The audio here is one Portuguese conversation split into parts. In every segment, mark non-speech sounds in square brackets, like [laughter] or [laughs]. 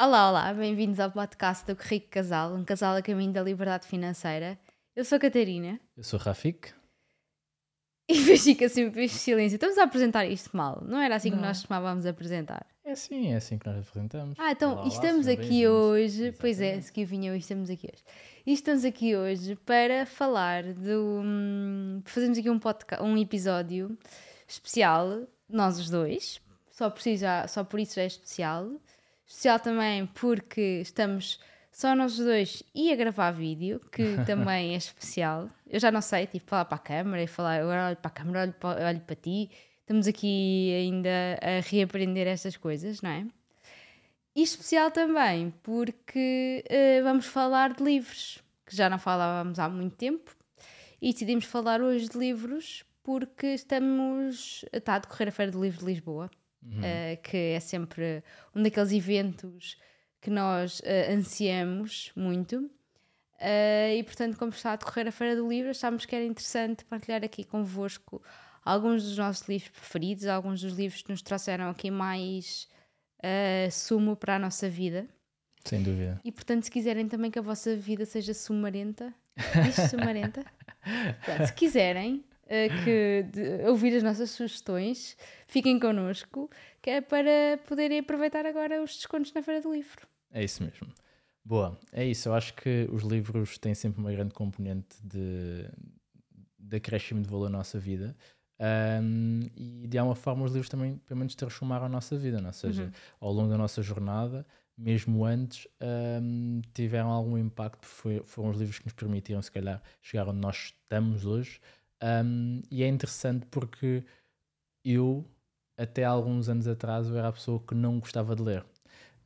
Olá, olá, bem-vindos ao podcast do Rico Casal, um casal a caminho da liberdade financeira. Eu sou a Catarina Eu sou o Rafik. [laughs] e fica sempre este silêncio. Estamos a apresentar isto mal, não era assim que Não. nós costumávamos apresentar. É assim, é assim que nós apresentamos. Ah, então Olá, olá, estamos sejam aqui hoje, pois é, Exatamente. se que vinha hoje, estamos aqui hoje. E estamos aqui hoje para falar do. hum, Fazemos aqui um, podca- um episódio especial, nós os dois, só por, si já, só por isso já é especial. Especial também porque estamos só nós dois e a gravar vídeo, que [laughs] também é especial. Eu já não sei, tipo, falar para a câmara e falar, agora olho para a câmara, olho para, olho para ti. Estamos aqui ainda a reaprender estas coisas, não é? E especial também porque eh, vamos falar de livros, que já não falávamos há muito tempo, e decidimos falar hoje de livros porque estamos. Está a decorrer a Feira do Livro de Lisboa, eh, que é sempre um daqueles eventos que nós eh, ansiamos muito. Eh, e portanto, como está a decorrer a Feira do Livro, achámos que era interessante partilhar aqui convosco alguns dos nossos livros preferidos, alguns dos livros que nos trouxeram aqui mais eh, sumo para a nossa vida. Sem dúvida. E portanto, se quiserem também que a vossa vida seja sumarenta, diz sumarenta. [laughs] Portanto, se quiserem que de- ouvir as nossas sugestões, fiquem connosco, que é para poderem aproveitar agora os descontos na Feira do Livro. É isso mesmo. Boa, é isso. Eu acho que os livros têm sempre uma grande componente de, de acréscimo de valor na nossa vida. Ahm, e de alguma forma os livros também, pelo menos, transformaram a nossa vida, não? é? ou seja, Uhum. ao longo da nossa jornada, mesmo antes, ahm, tiveram algum impacto, foi, foram os livros que nos permitiram, se calhar, chegar onde nós estamos hoje. Ahm, e é interessante porque eu, até alguns anos atrás, eu era a pessoa que não gostava de ler.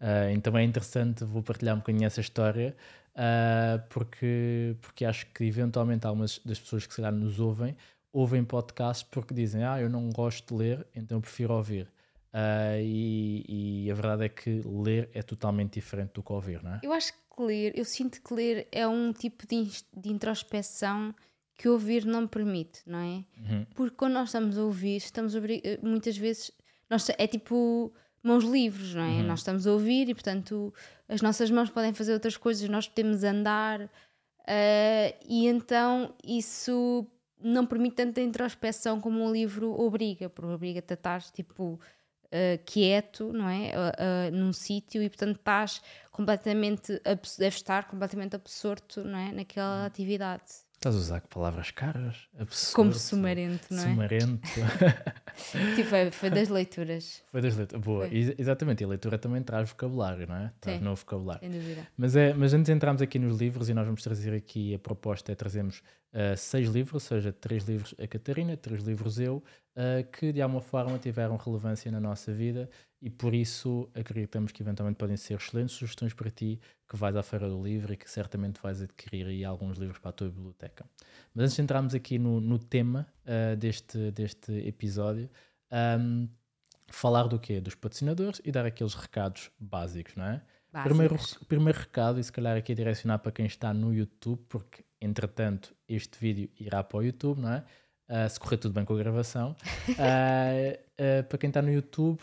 Ah, então é interessante, vou partilhar um bocadinho essa história, ah, porque, porque acho que eventualmente algumas das pessoas que se calhar nos ouvem, ouvem podcasts porque dizem, ah, eu não gosto de ler, então eu prefiro ouvir. Ah, e, e a verdade é que ler é totalmente diferente do que ouvir, não é? Eu acho que ler, eu sinto que ler é um tipo de, de introspeção que ouvir não permite, não é? Uhum. Porque quando nós estamos a ouvir, estamos a eh, muitas vezes, nós, é tipo mãos livres, não é? Nós estamos a ouvir e, portanto, as nossas mãos podem fazer outras coisas, nós podemos andar, eh, e então isso não permite tanta introspeção como um livro obriga, porque obriga-te a estar tipo eh, quieto, não é? Ah, num sítio e portanto estás completamente, deves estar completamente absorto, não é? Naquela atividade. Estás a usar palavras caras? Absurdo. Como sumarento, não é? Sumarento. [laughs] Tipo, foi, foi das leituras, Foi das letras. Boa, exatamente. E a leitura também traz vocabulário, não é? Traz Sim. novo vocabulário. sem dúvida. Mas, é, mas antes de entrarmos aqui nos livros, e nós vamos trazer aqui a proposta é trazermos ah, seis livros, ou seja, três livros a Catarina, três livros eu, ah, que de alguma forma tiveram relevância na nossa vida e por isso acreditamos que eventualmente podem ser excelentes sugestões para ti que vais à Feira do Livro e que certamente vais adquirir aí alguns livros para a tua biblioteca. Mas antes de entrarmos aqui no, no tema ah, deste, deste episódio, ahm, falar do quê? Dos patrocinadores e dar aqueles recados básicos, não é? Primeiro, primeiro recado, e se calhar aqui a direcionar para quem está no YouTube, porque entretanto este vídeo irá para o YouTube, não é? Ah, se correr tudo bem com a gravação. [laughs] Ah, ah, para quem está no YouTube,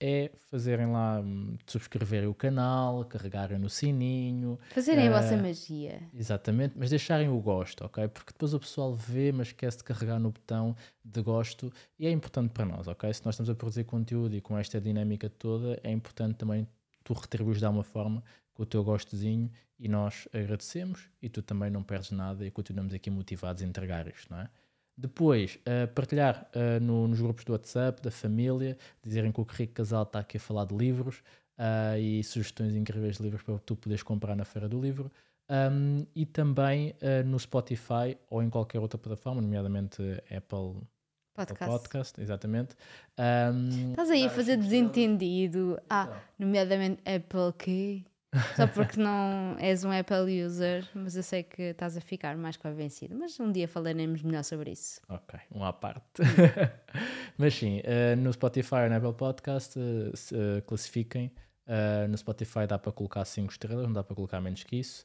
é fazerem lá, hum, subscreverem o canal, carregarem no sininho, Fazerem a vossa magia. Exatamente, mas deixarem o gosto, ok? Porque depois o pessoal vê, mas esquece de carregar no botão de gosto e é importante para nós, ok? Se nós estamos a produzir conteúdo e com esta dinâmica toda, é importante também tu retribuires de alguma forma com o teu gostozinho e nós agradecemos e tu também não perdes nada e continuamos aqui motivados a entregar isto, não é? Depois, eh, partilhar eh, no- nos grupos do WhatsApp, da família, dizerem que o Rico Casal está aqui a falar de livros ah, e sugestões incríveis de livros para tu poderes comprar na Feira do Livro. Um, e também uh, no Spotify ou em qualquer outra plataforma, nomeadamente Apple Podcast. Podcast, exatamente. Um, Estás aí a fazer desentendido. Ah, nomeadamente Apple Key. Só porque não és um Apple user, mas eu sei que estás a ficar mais convencido. Mas um dia falaremos melhor sobre isso. Ok, um à parte. [laughs] Mas sim, eh, no Spotify ou no Apple Podcast, se, eh, classifiquem. No Spotify dá para colocar 5 estrelas, não dá para colocar menos que isso.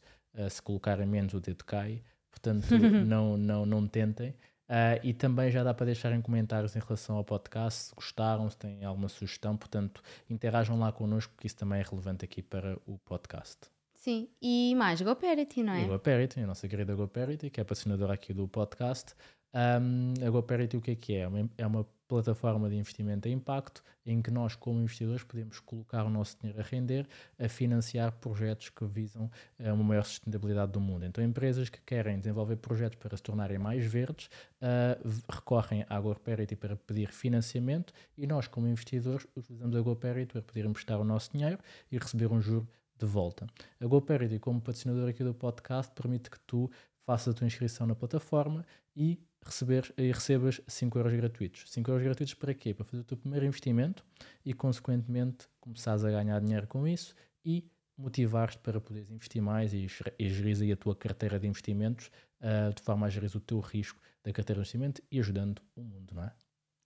Se colocarem menos, o dedo cai. Portanto, [laughs] não, não, não tentem. Uh, e também já dá para deixarem comentários em relação ao podcast, se gostaram, se têm alguma sugestão. Portanto, interajam lá connosco, que isso também é relevante aqui para o podcast. Sim, e mais GoParity, não é? E a GoParity, a nossa querida GoParity, que é patrocinadora aqui do podcast. Um, a GoParity o que é que é? É uma plataforma de investimento a impacto em que nós, como investidores, podemos colocar o nosso dinheiro a render, a financiar projetos que visam uh, uma maior sustentabilidade do mundo. Então, empresas que querem desenvolver projetos para se tornarem mais verdes uh, recorrem à GoParity para pedir financiamento e nós, como investidores, utilizamos a GoParity para poder emprestar o nosso dinheiro e receber um juro de volta. A GoParity, como patrocinador aqui do podcast, permite que tu faças a tua inscrição na plataforma e receber, e recebas 5 euros gratuitos. 5 euros gratuitos para quê? Para fazer o teu primeiro investimento e, consequentemente, começares a ganhar dinheiro com isso e motivar-te para poderes investir mais e, e gerir a tua carteira de investimentos uh, de forma a gerir o teu risco da carteira de investimento e ajudando o mundo, não é?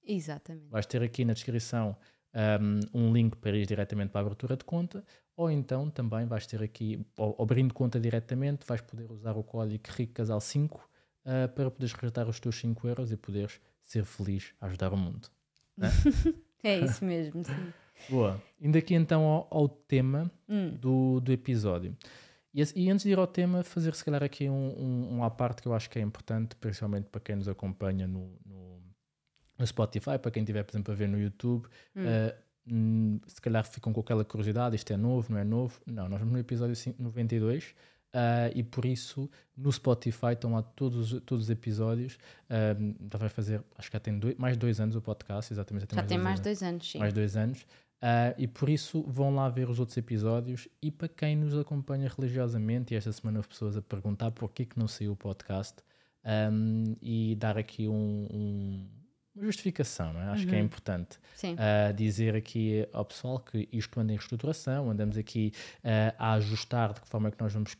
Exatamente. Vais ter aqui na descrição um, um link para ir diretamente para a abertura de conta ou então também vais ter aqui, abrindo conta diretamente, vais poder usar o código RICCASAL5 uh, para poderes resgatar os teus 5 euros e poderes ser feliz a ajudar o mundo. [laughs] é isso mesmo, sim. Boa. Indo aqui então ao, ao tema hum. do, do episódio. E, e, antes de ir ao tema, fazer se calhar aqui um, um, um à parte que eu acho que é importante, principalmente para quem nos acompanha no, no, no Spotify, para quem estiver, por exemplo, a ver no YouTube. Hum. Uh, se calhar ficam com aquela curiosidade, isto é novo, não é novo? Não, nós vamos no episódio 92 Uh, e por isso no Spotify estão lá todos, todos os episódios. Uh, já vai fazer, acho que já tem dois, mais dois anos o podcast, exatamente. Já, tem mais, dois, dois anos, sim. Mais dois anos. Uh, e por isso vão lá ver os outros episódios. E para quem nos acompanha religiosamente, e esta semana houve pessoas a perguntar porquê que não saiu o podcast, um, e dar aqui um, um uma justificação, não é? acho uhum. que é uhum. importante uh, dizer aqui ao pessoal que isto anda em reestruturação, andamos aqui uh, a ajustar de que forma é que nós vamos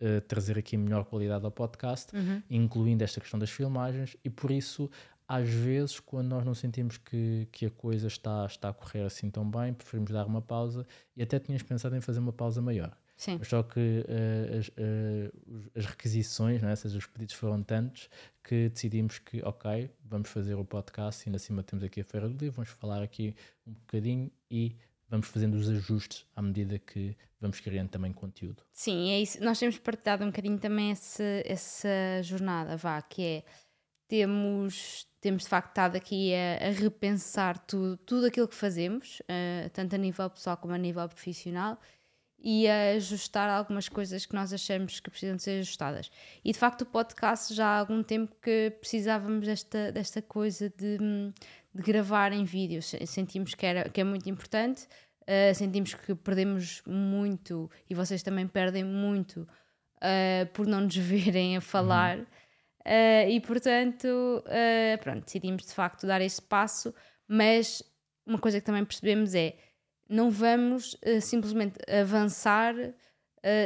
uh, trazer aqui melhor qualidade ao podcast, uhum. incluindo esta questão das filmagens, e por isso, às vezes, quando nós não sentimos que, que a coisa está, está a correr assim tão bem, preferimos dar uma pausa e até tínhamos pensado em fazer uma pausa maior. Sim. Só que uh, as, uh, as, requisições, né, seja, os pedidos foram tantos que decidimos que, ok, vamos fazer o podcast e ainda acima temos aqui a Feira do Livro, vamos falar aqui um bocadinho e vamos fazendo os ajustes à medida que vamos criando também conteúdo. Sim, é isso. Nós temos partilhado um bocadinho também esse, essa jornada, vá, que é temos, temos de facto estado aqui a, a repensar tudo, tudo aquilo que fazemos, uh, tanto a nível pessoal como a nível profissional, e a ajustar algumas coisas que nós achamos que precisam de ser ajustadas. E de facto o podcast já há algum tempo que precisávamos desta, desta coisa de, de gravar em vídeo. Sentimos que, era, que é muito importante, uh, sentimos que perdemos muito e vocês também perdem muito uh, por não nos [laughs] verem a falar. Uhum. Uh, e portanto, pronto, decidimos de facto dar esse passo, mas uma coisa que também percebemos é não vamos simplesmente avançar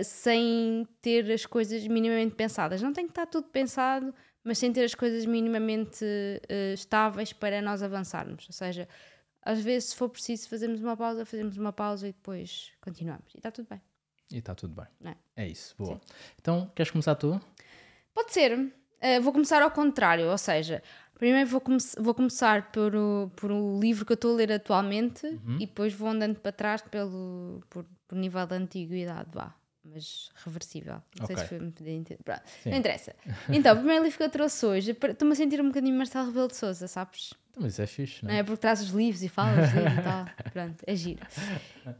sem ter as coisas minimamente pensadas. Não tem que estar tudo pensado, mas sem ter as coisas minimamente uh, estáveis para nós avançarmos. Ou seja, às vezes, se for preciso fazermos uma pausa, fazemos uma pausa e depois continuamos. E está tudo bem. E está tudo bem. É, é isso, boa. Sim. Então, queres começar tu? Pode ser. Uh, vou começar ao contrário, ou seja, Primeiro vou, come vou começar por o, por o livro que eu estou a ler atualmente uhum. e depois vou andando para trás pelo, por, por nível de antiguidade, vá. Mas reversível. Não okay. sei se foi muito entender. Não interessa. [laughs] Então, o primeiro livro que eu trouxe hoje, estou-me a sentir um bocadinho Marcelo Rebelo de Souza, sabes? Então, mas é fixe, não é? É porque traz os livros e fala os livros e [laughs] tal. Pronto, é giro.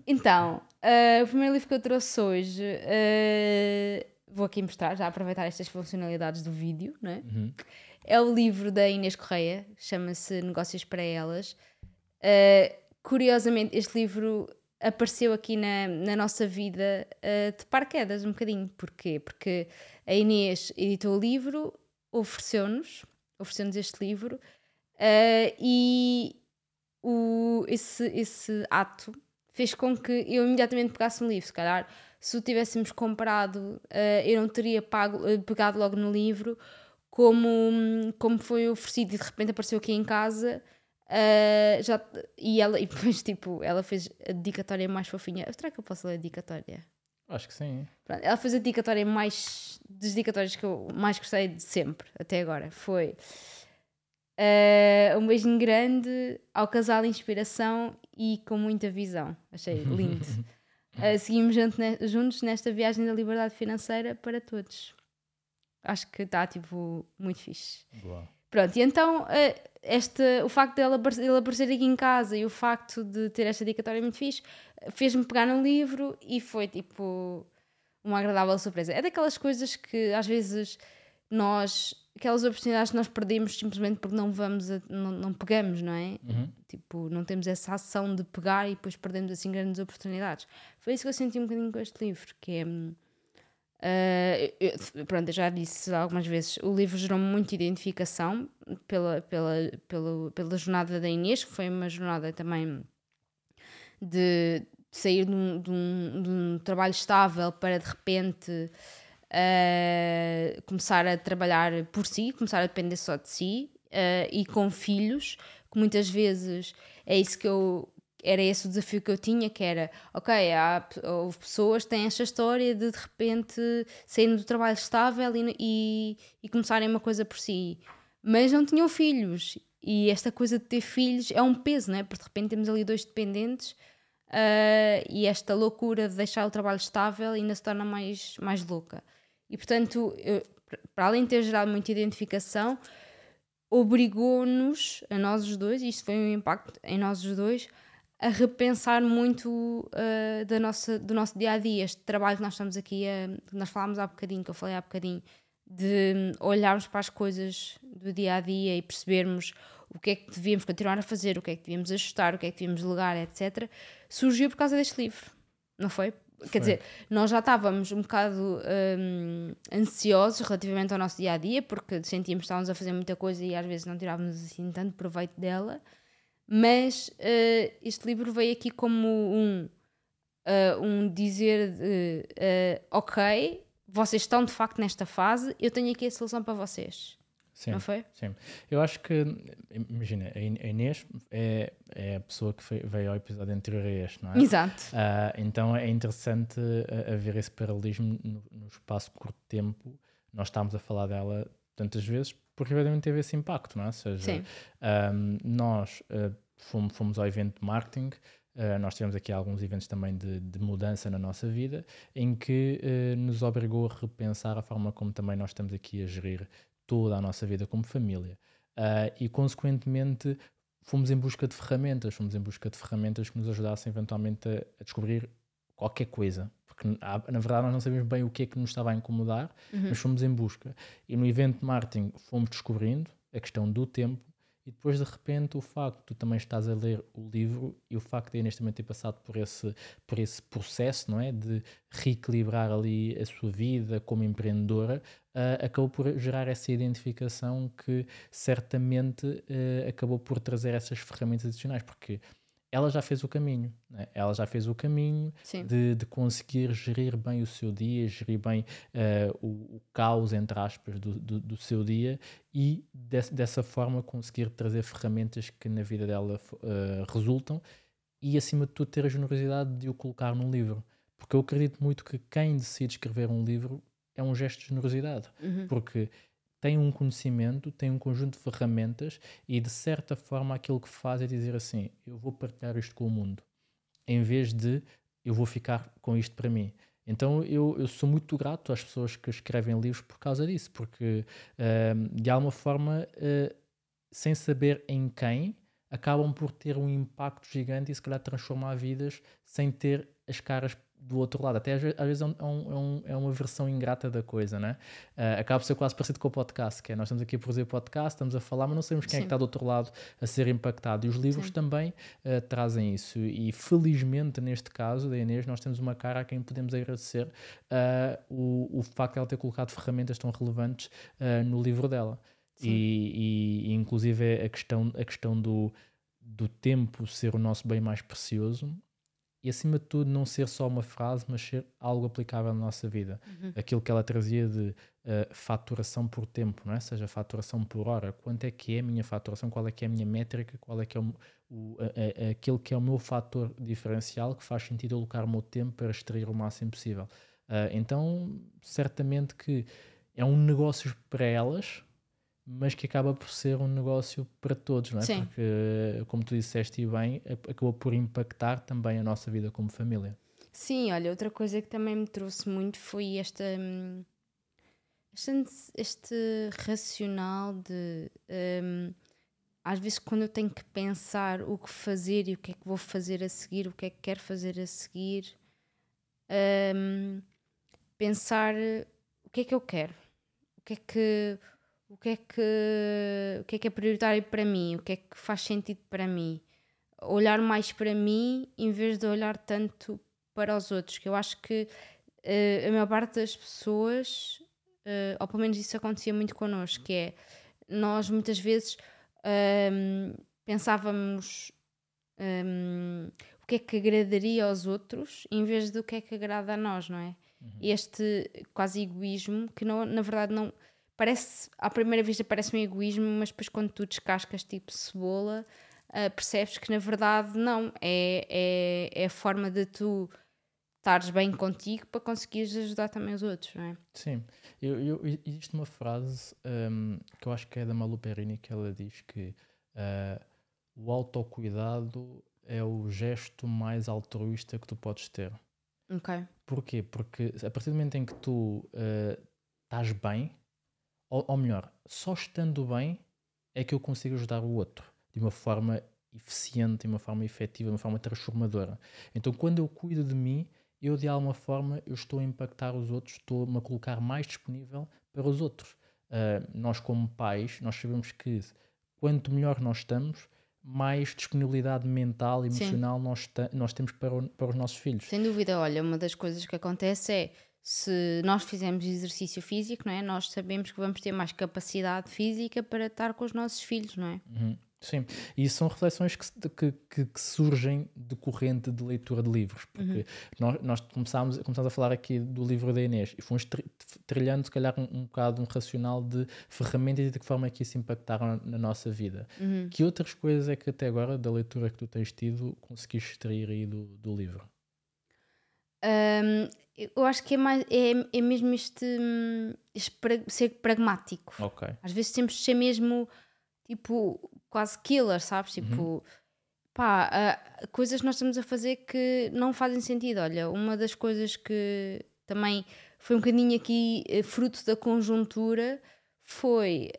Então, uh, o primeiro livro que eu trouxe hoje, uh, vou aqui mostrar, já aproveitar estas funcionalidades do vídeo, não é? Uhum é o livro da Inês Correia, chama-se Negócios para Elas. Uh, curiosamente, este livro apareceu aqui na, na nossa vida uh, de paraquedas um bocadinho. Porquê? Porque a Inês editou o livro, ofereceu-nos, ofereceu-nos este livro uh, e o, esse, esse ato fez com que eu imediatamente pegasse um livro. Se calhar, se o tivéssemos comprado, uh, eu não teria pago, pegado logo no livro como, como foi oferecido e de repente apareceu aqui em casa. Uh, já, e ela e depois [laughs] tipo ela fez a dedicatória mais fofinha será que eu posso ler a dedicatória? acho que sim Pronto, ela fez a dedicatória mais das dedicatórias que eu mais gostei de sempre até agora foi Uh, um beijinho grande ao casal Inspiração e com muita visão. Achei lindo. Uh, [laughs] seguimos juntos nesta viagem da liberdade financeira para todos. Acho que está tipo muito fixe. Boa. Pronto, e então uh, este, o facto dele ele aparecer aqui em casa e o facto de ter esta dedicatória muito fixe fez-me pegar no livro e foi tipo uma agradável surpresa. É daquelas coisas que às vezes nós, aquelas oportunidades que nós perdemos simplesmente porque não vamos, a, não, não, pegamos, não é? Uhum. Tipo, não temos essa ação de pegar e depois perdemos assim grandes oportunidades. Foi isso que eu senti um bocadinho com este livro, que é. Uh, eu, pronto, eu já disse algumas vezes, o livro gerou-me muita identificação pela, pela, pela, pela jornada da Inês, que foi uma jornada também de, sair de um, de, um, de um, trabalho estável para de repente uh, começar a trabalhar por si, começar a depender só de si uh, e com filhos, que muitas vezes é isso que eu. Era esse o desafio que eu tinha, que era, ok, há, houve pessoas que têm esta história de de repente saírem do trabalho estável e, e, e começarem uma coisa por si, mas não tinham filhos. E esta coisa de ter filhos é um peso, não é? Porque de repente temos ali dois dependentes uh, e esta loucura de deixar o trabalho estável ainda se torna mais, mais louca. E portanto, eu, para além de ter gerado muita identificação, obrigou-nos, a nós os dois, e isto foi um impacto em nós os dois, a repensar muito uh, da nossa, do nosso dia a dia. Este trabalho que nós estamos aqui, a, nós falámos há bocadinho, que eu falei há bocadinho, de olharmos para as coisas do dia a dia e percebermos o que é que devíamos continuar a fazer, o que é que devíamos ajustar, o que é que devíamos delegar, etc., surgiu por causa deste livro, não foi? foi. Quer dizer, nós já estávamos um bocado um, ansiosos relativamente ao nosso dia a dia, porque sentíamos que estávamos a fazer muita coisa e às vezes não tirávamos assim tanto proveito dela, mas uh, este livro veio aqui como um, uh, um dizer: de, uh, ok, vocês estão de facto nesta fase, eu tenho aqui a solução para vocês. Sim, não foi? Sim. Eu acho que, imagina, a Inês é, é a pessoa que foi, veio ao episódio anterior a este, não é? Exato. Uh, então é interessante haver esse paralelismo no, no espaço curto de tempo. Nós estamos a falar dela tantas vezes porque realmente teve esse impacto, não é? Ou seja, um, ah, nós uh, fomos, fomos ao evento de marketing. Uh, nós tivemos aqui alguns eventos também de, de, mudança na nossa vida, em que uh, nos obrigou a repensar a forma como também nós estamos aqui a gerir toda a nossa vida como família. E, consequentemente, fomos em busca de ferramentas, fomos em busca de ferramentas que nos ajudassem eventualmente a, a descobrir qualquer coisa. Porque, na verdade, nós não sabíamos bem o que é que nos estava a incomodar, uhum. mas fomos em busca. E no evento de marketing fomos descobrindo a questão do tempo, e depois de repente o facto de tu também estás a ler o livro e o facto de Inês também ter passado por esse, por esse processo, não é? De reequilibrar ali a sua vida como empreendedora, uh, acabou por gerar essa identificação que certamente uh, acabou por trazer essas ferramentas adicionais, porque ela já fez o caminho, né? ela já fez o caminho de, de, conseguir gerir bem o seu dia, gerir bem uh, o, o, caos, entre aspas, do, do, do seu dia e de, dessa forma conseguir trazer ferramentas que na vida dela uh, resultam e, acima de tudo, ter a generosidade de o colocar num livro. Porque eu acredito muito que quem decide escrever um livro é um gesto de generosidade. Uhum. Porque tem um conhecimento, tem um conjunto de ferramentas e de certa forma aquilo que faz é dizer assim: eu vou partilhar isto com o mundo, em vez de eu vou ficar com isto para mim. Então eu, eu sou muito grato às pessoas que escrevem livros por causa disso, porque uh, de alguma forma, uh, sem saber em quem, acabam por ter um impacto gigante e se calhar transformar vidas sem ter as caras do outro lado. Até às vezes é, um, é, um, é, uma versão ingrata da coisa, né? Uh, acaba por ser quase parecido com o podcast, que é nós estamos aqui a produzir podcast, estamos a falar, mas não sabemos quem Sim. é que está do outro lado a ser impactado. E os livros Sim. também uh, trazem isso. E felizmente, neste caso da Inês, nós temos uma cara a quem podemos agradecer uh, o, o facto de ela ter colocado ferramentas tão relevantes no livro dela. E, e, e, inclusive a questão, a questão do, do tempo ser o nosso bem mais precioso e acima de tudo não ser só uma frase, mas ser algo aplicável na nossa vida. Uhum. Aquilo que ela trazia de uh, faturação por tempo, não é? seja faturação por hora. Quanto é que é a minha faturação? Qual é que é a minha métrica? Qual é que é o, o, a, a, aquele que é o meu fator diferencial que faz sentido alocar o meu tempo para extrair o máximo possível? Uh, então, certamente que é um negócio para elas, mas que acaba por ser um negócio para todos, não é? Sim. Porque, como tu disseste e bem, acabou por impactar também a nossa vida como família. Sim, olha, outra coisa que também me trouxe muito foi esta. hum, Este, este racional de. hum, às vezes, quando eu tenho que pensar o que fazer e o que é que vou fazer a seguir, o que é que quero fazer a seguir, hum, pensar o que é que eu quero, o que é que. O que, é que, o que é que é prioritário para mim? O que é que faz sentido para mim? Olhar mais para mim em vez de olhar tanto para os outros, que eu acho que eh, a maior parte das pessoas, eh, ou pelo menos isso acontecia muito connosco, que é nós muitas vezes ahm, pensávamos ahm, o que é que agradaria aos outros em vez do que é que agrada a nós, não é? Este quase egoísmo que não, na verdade não parece, à primeira vista parece um egoísmo, mas depois quando tu descascas tipo cebola, ah, percebes que na verdade não, é, é, é a forma de tu estares bem contigo para conseguires ajudar também os outros, não é? Sim, eu, eu, existe uma frase hum, que eu acho que é da Malu Perini que ela diz que ah, o autocuidado é o gesto mais altruísta que tu podes ter. Ok. Porquê? Porque a partir do momento em que tu ah, estás bem, ou, ou melhor, só estando bem é que eu consigo ajudar o outro de uma forma eficiente, de uma forma efetiva, de uma forma transformadora. Então, quando eu cuido de mim, eu de alguma forma eu estou a impactar os outros, estou-me a colocar mais disponível para os outros. Uh, nós como pais, nós sabemos que quanto melhor nós estamos, mais disponibilidade mental e emocional nós, nós temos para, o, para os nossos filhos. Sem dúvida, olha, uma das coisas que acontece é se nós fizermos exercício físico, não é? Nós sabemos que vamos ter mais capacidade física para estar com os nossos filhos, não é? Uhum. Sim, e são reflexões que, que, que, que, surgem decorrente de leitura de livros, porque uhum. nós, nós começámos, começámos a falar aqui do livro da Inês e fomos trilhando, se calhar, um, um bocado um racional de ferramentas e de que forma é que isso impactaram na, na nossa vida. Uhum. Que outras coisas é que até agora, da leitura que tu tens tido, conseguiste extrair aí do, do livro? Um, eu acho que é, mais, é, é mesmo este, este pra, ser pragmático. Ok. Às vezes temos de ser mesmo tipo quase killer, sabes? Tipo, Uhum. pá, uh, coisas que nós estamos a fazer que não fazem sentido. Olha, uma das coisas que também foi um bocadinho aqui eh, fruto da conjuntura foi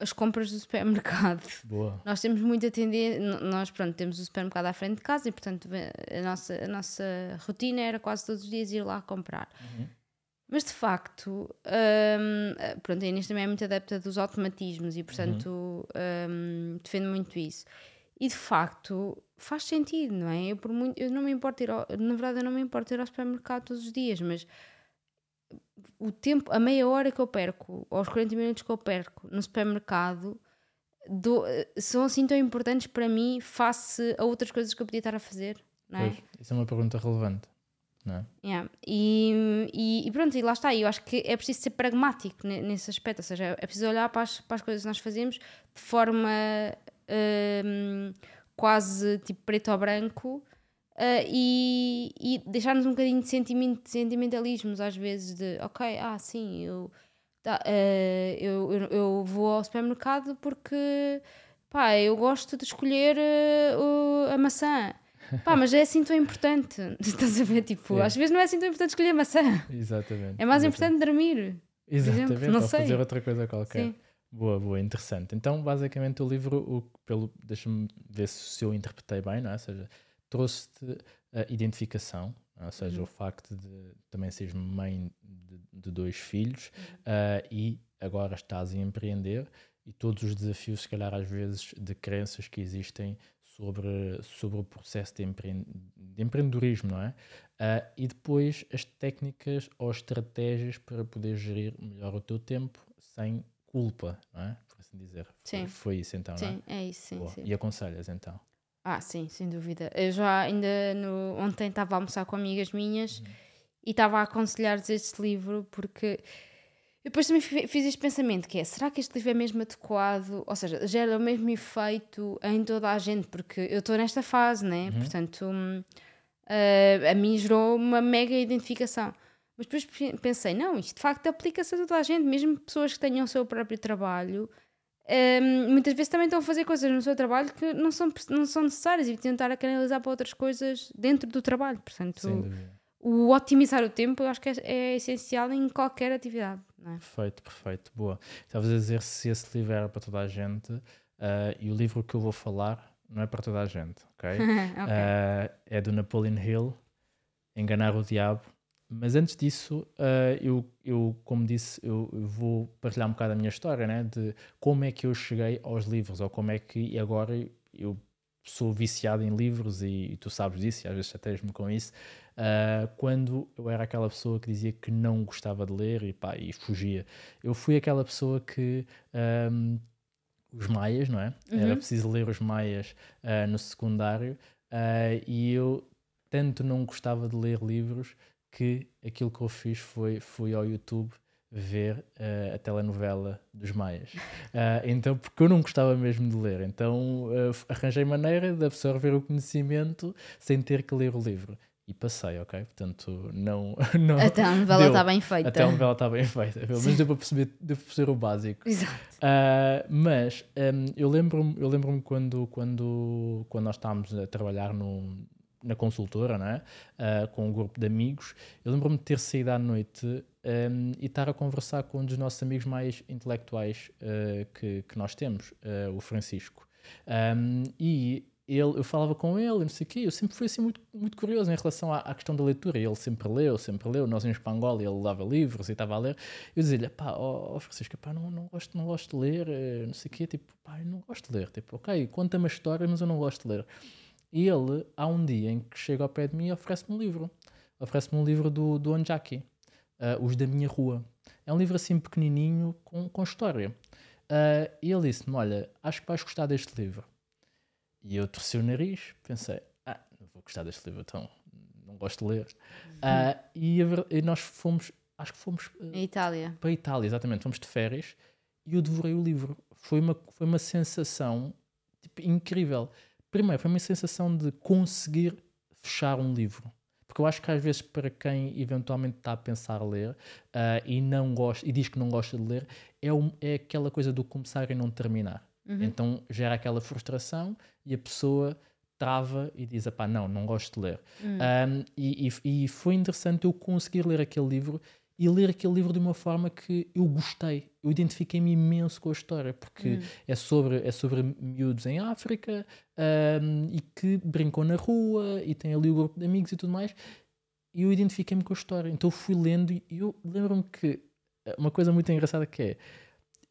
as compras do supermercado. [laughs] Boa. Nós temos muita tendência, nós pronto, temos o supermercado à frente de casa e portanto a nossa, a nossa rotina era quase todos os dias ir lá comprar. Uhum. Mas de facto, hum, pronto, a Inês também é muito adepta dos automatismos e portanto hum, defende muito isso. E de facto faz sentido, não é? Eu, por muito, eu não me importo ir ao, na verdade, eu não me importo ir ao supermercado todos os dias, mas o tempo, a meia hora que eu perco, ou os 40 minutos que eu perco no supermercado, do, são assim tão importantes para mim face a outras coisas que eu podia estar a fazer, não é? Pois, isso é uma pergunta relevante. Não é? Yeah. E, e, e, pronto, e lá está. Eu acho que é preciso ser pragmático nesse aspecto, ou seja, é preciso olhar para as, para as coisas que nós fazemos de forma hum, quase tipo preto ou branco uh, e, e deixar-nos um bocadinho de, sentimento, de sentimentalismos às vezes de ok, ah sim, eu, tá, uh, eu, eu, eu, vou ao supermercado porque pá, eu gosto de escolher uh, a maçã. Pá, mas é assim tão importante. [laughs] Estás a ver? Tipo, É. às vezes não é assim tão importante escolher maçã. Exatamente. É mais exatamente. importante dormir. Exatamente, exemplo, não ou sei. fazer outra coisa qualquer. Sim. Boa, boa, interessante. Então, basicamente, o livro, o, pelo, deixa-me ver se eu interpretei bem, não é? Ou seja, trouxe-te a identificação, não é? ou seja, Uhum. o facto de também seres mãe de, de dois filhos Uhum. ah, e agora estás a empreender e todos os desafios, se calhar, às vezes, de crenças que existem sobre, sobre o processo de, empre, de empreendedorismo, não é? Ah, e depois as técnicas ou estratégias para poder gerir melhor o teu tempo sem culpa, não é? Por assim dizer. Foi, Sim. foi isso então, não é? Sim, é isso, sim, sim. E aconselhas então? Ah, sim, sem dúvida. Eu já ainda no, ontem estava a almoçar com amigas minhas Uhum. e estava a aconselhar-lhes este livro porque eu depois também fi- fiz este pensamento que é, será que este livro é mesmo adequado? Ou seja, gera o mesmo efeito em toda a gente, porque eu estou nesta fase, né? Uhum. Portanto, ah, a mim gerou uma mega identificação. Mas depois pensei, não, isto de facto aplica-se a toda a gente, mesmo pessoas que tenham o seu próprio trabalho. Um, muitas vezes também estão a fazer coisas no seu trabalho que não são, não são necessárias e tentar a canalizar para outras coisas dentro do trabalho. Portanto, o otimizar o tempo eu acho que é, é essencial em qualquer atividade. É? Perfeito, perfeito, boa. Estavas a dizer se esse livro era para toda a gente uh, e o livro que eu vou falar não é para toda a gente, ok? [laughs] okay. Uh, é do Napoleon Hill, Enganar o Diabo. Mas antes disso, uh, eu, eu, como disse, eu, eu, vou partilhar um bocado a minha história, né? De como é que eu cheguei aos livros, ou como é que agora eu sou viciado em livros e, e tu sabes disso, e às vezes chateias-me com isso. Uh, quando eu era aquela pessoa que dizia que não gostava de ler e, pá, e fugia. Eu fui aquela pessoa que. Um, os Maias, não é? Uhum. Era preciso ler os Maias uh, no secundário e eu tanto não gostava de ler livros que aquilo que eu fiz foi fui ao YouTube ver uh, a telenovela dos Maias. Uh, [laughs] então, porque eu não gostava mesmo de ler, então uh, arranjei maneira de absorver o conhecimento sem ter que ler o livro. E passei, ok? Portanto, não. [laughs] não até a novela está bem feita. Até a novela está bem feita. Pelo menos deu para perceber, deu para perceber o básico. Exato. mas um, eu lembro-me eu lembro quando, quando, quando nós estávamos a trabalhar no, na consultora, não é? Uh, com um grupo de amigos. Eu lembro-me de ter saído à noite um, e estar a conversar com um dos nossos amigos mais intelectuais uh, que, que nós temos, uh, o Francisco. Um, e ele, eu falava com ele, não sei o quê, eu sempre fui assim muito, muito curioso em relação à, à, questão da leitura. Ele sempre leu, sempre leu. Nós em Espangola ele dava livros e estava a ler. Eu dizia-lhe, pá, ó oh, Francisco, pá, não, não, gosto, não gosto de ler, não sei o quê, tipo, pá, eu não gosto de ler. Tipo, ok, conta-me a história, mas eu não gosto de ler. E ele, há um dia em que chega ao pé de mim e oferece-me um livro. Oferece-me um livro do, do Anjaki, uh, Os da Minha Rua. É um livro assim pequenininho, com, com história. Uh, e ele disse-me: Olha, acho que vais gostar deste livro. E eu torci o nariz, pensei: Ah, não vou gostar deste livro, então não gosto de ler. Uh, e, e, nós fomos, acho que fomos. Uh, Itália. Para a Itália, exatamente. Fomos de férias e eu devorei o livro. Foi uma, foi uma sensação tipo, incrível primeiro, foi uma sensação de conseguir fechar um livro. Porque eu acho que às vezes para quem eventualmente está a pensar ler uh, e não gosta e diz que não gosta de ler, é, um, é aquela coisa do começar e não terminar. Uhum. Então gera aquela frustração e a pessoa trava e diz: pá, não, não gosto de ler. Uhum. Um, e, e, e, foi interessante eu conseguir ler aquele livro e ler aquele livro de uma forma que eu gostei. Eu identifiquei-me imenso com a história, porque hum. é, sobre, é sobre miúdos em África um, e que brincam na rua e tem ali o grupo de amigos e tudo mais. E eu identifiquei-me com a história. Então eu fui lendo e eu lembro-me que eh, uma coisa muito engraçada que é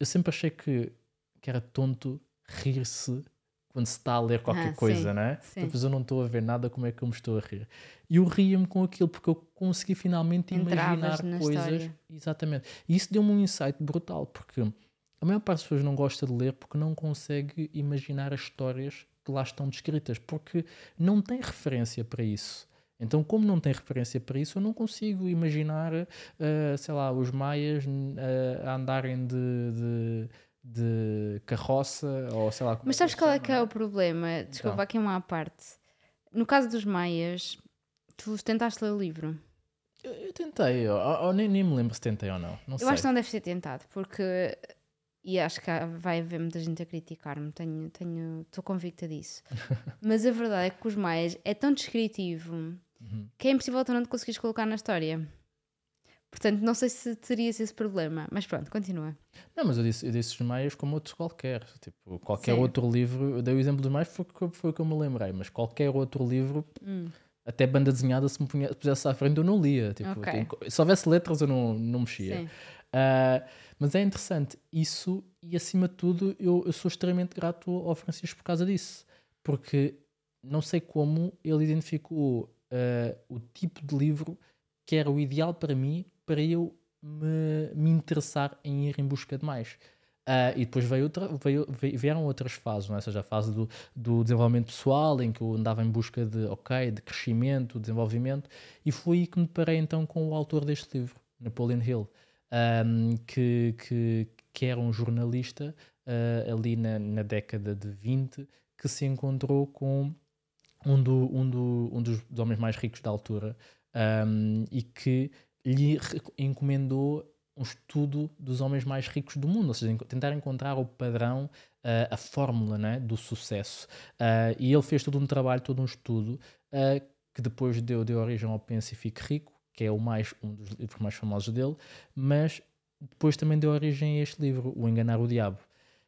eu sempre achei que, que era tonto rir-se quando se está a ler qualquer ah, coisa, sim, não é? Sim. Depois eu não estou a ver nada, como é que eu me estou a rir? E eu ria-me com aquilo, porque eu consegui finalmente Entravas imaginar coisas. História. Exatamente. E isso deu-me um insight brutal, porque a maior parte das pessoas não gosta de ler porque não consegue imaginar as histórias que lá estão descritas, porque não tem referência para isso. Então, como não tem referência para isso, eu não consigo imaginar, uh, sei lá, os maias uh, andarem de, de de carroça ou sei lá. Mas sabes qual é que é o problema? Desculpa, então. aqui uma à parte. No caso dos Maias, tu tentaste ler o livro? Eu, eu tentei, eu, eu, nem, nem me lembro se tentei ou não. não eu sei. acho que não deve ser tentado, porque. E acho que vai haver muita gente a criticar-me, tenho, tenho, estou convicta disso. [laughs] Mas a verdade é que os Maias é tão descritivo uhum. que é impossível tu não te conseguires colocar na história. Portanto, não sei se terias esse problema, mas pronto, continua. Não, mas eu disse, eu disse os maias como outros qualquer. Tipo, qualquer Sim. outro livro, eu dei o exemplo dos maias foi, foi o que eu me lembrei, mas qualquer outro livro, hum. até banda desenhada, se me pusesse à frente, eu não lia. Tipo, okay. tipo, se houvesse letras, eu não, não mexia. Uh, mas é interessante isso, e acima de tudo, eu, eu sou extremamente grato ao Francisco por causa disso, porque não sei como ele identificou uh, o tipo de livro que era o ideal para mim para eu me, me interessar em ir em busca de mais. Uh, e depois veio outra, veio, vieram outras fases, não é? ou seja, a fase do, do desenvolvimento pessoal, em que eu andava em busca de, ok, de crescimento, desenvolvimento, e foi aí que me parei então com o autor deste livro, Napoleon Hill, um, que, que, que era um jornalista uh, ali na, na década de 20, que se encontrou com um, do, um, do, um dos homens mais ricos da altura um, e que lhe encomendou um estudo dos homens mais ricos do mundo, ou seja, tentar encontrar o padrão, uh, a fórmula né, do sucesso. Uh, e ele fez todo um trabalho, todo um estudo, uh, que depois deu, deu origem ao Pense e Fique Rico, que é o mais, um dos livros mais famosos dele, mas depois também deu origem a este livro, O Enganar o Diabo.